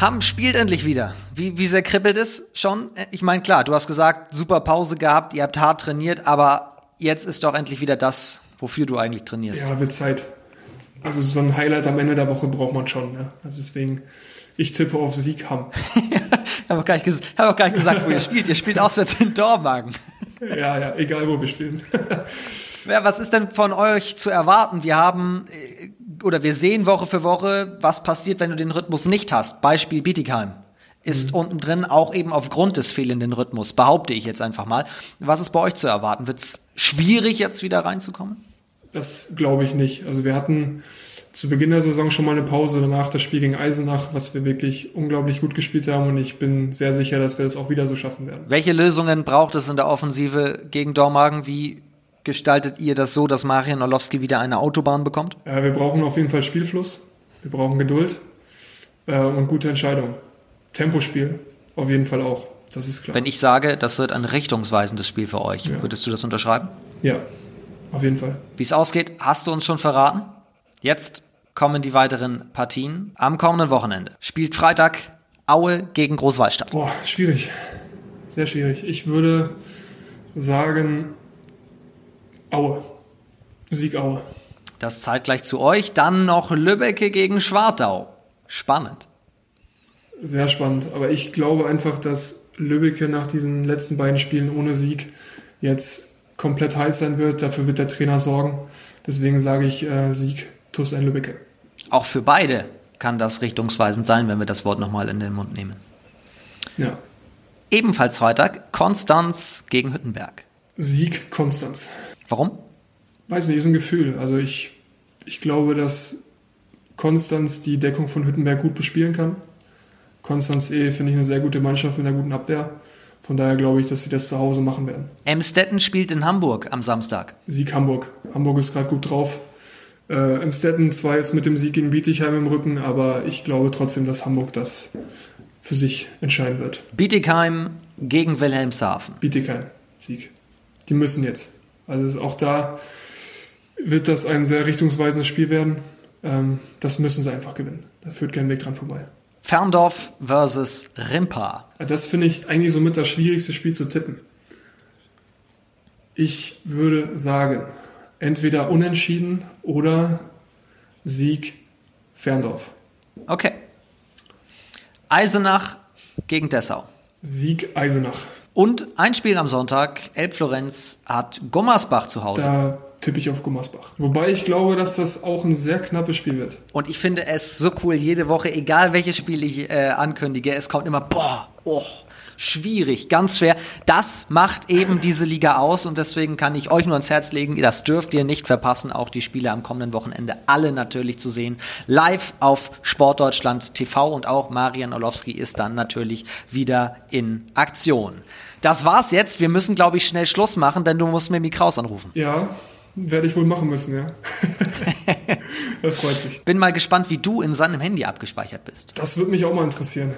Hamm spielt endlich wieder. Wie, wie sehr kribbelt es schon? Ich meine, klar, du hast gesagt, super Pause gehabt, ihr habt hart trainiert, aber jetzt ist doch endlich wieder das, wofür du eigentlich trainierst.
Ja, wird Zeit. Also so ein Highlight am Ende der Woche braucht man schon. Ne? Also deswegen, ich tippe auf Sieg Hamm. (laughs)
ich habe auch, gar nicht hab auch gar nicht gesagt, wo ihr spielt. Ihr spielt auswärts in Dormagen. (laughs)
ja, ja, egal wo wir spielen. (laughs)
ja, was ist denn von euch zu erwarten? Wir haben äh, oder wir sehen Woche für Woche, was passiert, wenn du den Rhythmus nicht hast. Beispiel Bietigheim ist mhm. unten drin auch eben aufgrund des fehlenden Rhythmus, behaupte ich jetzt einfach mal. Was ist bei euch zu erwarten? Wird es schwierig, jetzt wieder reinzukommen?
Das glaube ich nicht. Also wir hatten zu Beginn der Saison schon mal eine Pause, danach das Spiel gegen Eisenach, was wir wirklich unglaublich gut gespielt haben und ich bin sehr sicher, dass wir das auch wieder so schaffen werden.
Welche Lösungen braucht es in der Offensive gegen Dormagen? Wie gestaltet ihr das so, dass Marian Orlowski wieder eine Autobahn bekommt?
Ja, wir brauchen auf jeden Fall Spielfluss, wir brauchen Geduld äh, und gute Entscheidungen. Tempospiel auf jeden Fall auch, das ist klar.
Wenn ich sage, das wird ein richtungsweisendes Spiel für euch, ja. würdest du das unterschreiben?
Ja, auf jeden Fall.
Wie es ausgeht, hast du uns schon verraten? Jetzt kommen die weiteren Partien am kommenden Wochenende. Spielt Freitag Aue gegen Großwallstadt.
Boah, schwierig. Sehr schwierig. Ich würde sagen Aue. Sieg Aue.
Das zeitgleich zu euch. Dann noch Lübbecke gegen Schwartau. Spannend.
Sehr spannend. Aber ich glaube einfach, dass Lübbecke nach diesen letzten beiden Spielen ohne Sieg jetzt komplett heiß sein wird. Dafür wird der Trainer sorgen. Deswegen sage ich äh, Sieg TuS ein Lübbecke.
Auch für beide kann das richtungsweisend sein, wenn wir das Wort nochmal in den Mund nehmen.
Ja.
Ebenfalls Freitag, Konstanz gegen Hüttenberg.
Sieg Konstanz.
Warum?
Weiß nicht, ist ein Gefühl. Also ich, ich glaube, dass Konstanz die Deckung von Hüttenberg gut bespielen kann. Konstanz eh, finde ich, eine sehr gute Mannschaft mit einer guten Abwehr. Von daher glaube ich, dass sie das zu Hause machen werden.
Emstetten spielt in Hamburg am Samstag.
Sieg Hamburg. Hamburg ist gerade gut drauf. Äh, Emstetten zwar jetzt mit dem Sieg gegen Bietigheim im Rücken, aber ich glaube trotzdem, dass Hamburg das für sich entscheiden wird.
Bietigheim gegen Wilhelmshaven.
Bietigheim, Sieg. Die müssen jetzt. Also auch da wird das ein sehr richtungsweisendes Spiel werden. Ähm, das müssen sie einfach gewinnen. Da führt kein Weg dran vorbei.
Ferndorf versus Rimpa.
Das finde ich eigentlich somit das schwierigste Spiel zu tippen. Ich würde sagen, entweder unentschieden oder Sieg Ferndorf.
Okay. Eisenach gegen Dessau.
Sieg Eisenach.
Und ein Spiel am Sonntag. Elbflorenz hat Gommersbach zu Hause.
Da tippe ich auf Gummersbach. Wobei ich glaube, dass das auch ein sehr knappes Spiel wird.
Und ich finde es so cool, jede Woche, egal welches Spiel ich äh, ankündige, es kommt immer, boah, oh, schwierig, ganz schwer. Das macht eben diese Liga aus und deswegen kann ich euch nur ans Herz legen, das dürft ihr nicht verpassen, auch die Spiele am kommenden Wochenende alle natürlich zu sehen. Live auf Sportdeutschland TV und auch Marian Orlowski ist dann natürlich wieder in Aktion. Das war's jetzt. Wir müssen, glaube ich, schnell Schluss machen, denn du musst mir Mikraus anrufen.
Ja, werde ich wohl machen müssen, ja. (laughs) er freut sich.
Bin mal gespannt, wie du in seinem Handy abgespeichert bist.
Das würde mich auch mal interessieren.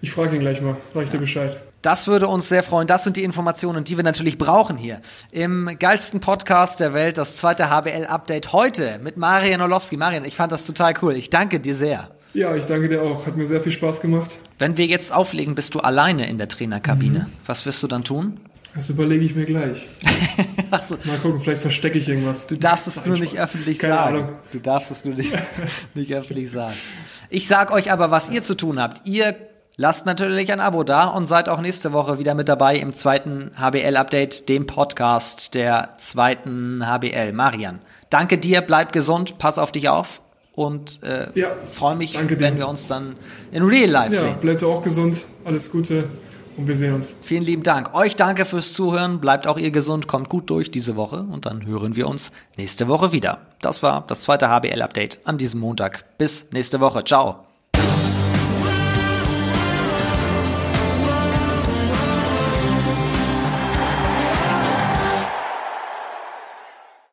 Ich frage ihn gleich mal, sage ich dir Bescheid.
Das würde uns sehr freuen. Das sind die Informationen, die wir natürlich brauchen hier. Im geilsten Podcast der Welt, das zweite HBL-Update heute mit Marian Orlowski. Marian, ich fand das total cool. Ich danke dir sehr.
Ja, ich danke dir auch. Hat mir sehr viel Spaß gemacht.
Wenn wir jetzt auflegen, bist du alleine in der Trainerkabine. Mhm. Was wirst du dann tun?
Das überlege ich mir gleich. (laughs) so. Mal gucken, vielleicht verstecke ich irgendwas.
Du darfst es nur nicht öffentlich Keine sagen. Ahnung. Du darfst es nur nicht, (laughs) nicht öffentlich sagen. (laughs) Ich sag euch aber, was ihr zu tun habt. Ihr Lasst natürlich ein Abo da und seid auch nächste Woche wieder mit dabei im zweiten HBL-Update, dem Podcast der zweiten HBL. Marian, danke dir, bleib gesund, pass auf dich auf und äh, ja, freue mich, wenn wir uns dann in Real Life ja, sehen.
Bleibt auch gesund, alles Gute und wir sehen uns.
Vielen lieben Dank. Euch danke fürs Zuhören, bleibt auch ihr gesund, kommt gut durch diese Woche und dann hören wir uns nächste Woche wieder. Das war das zweite HBL-Update an diesem Montag. Bis nächste Woche. Ciao.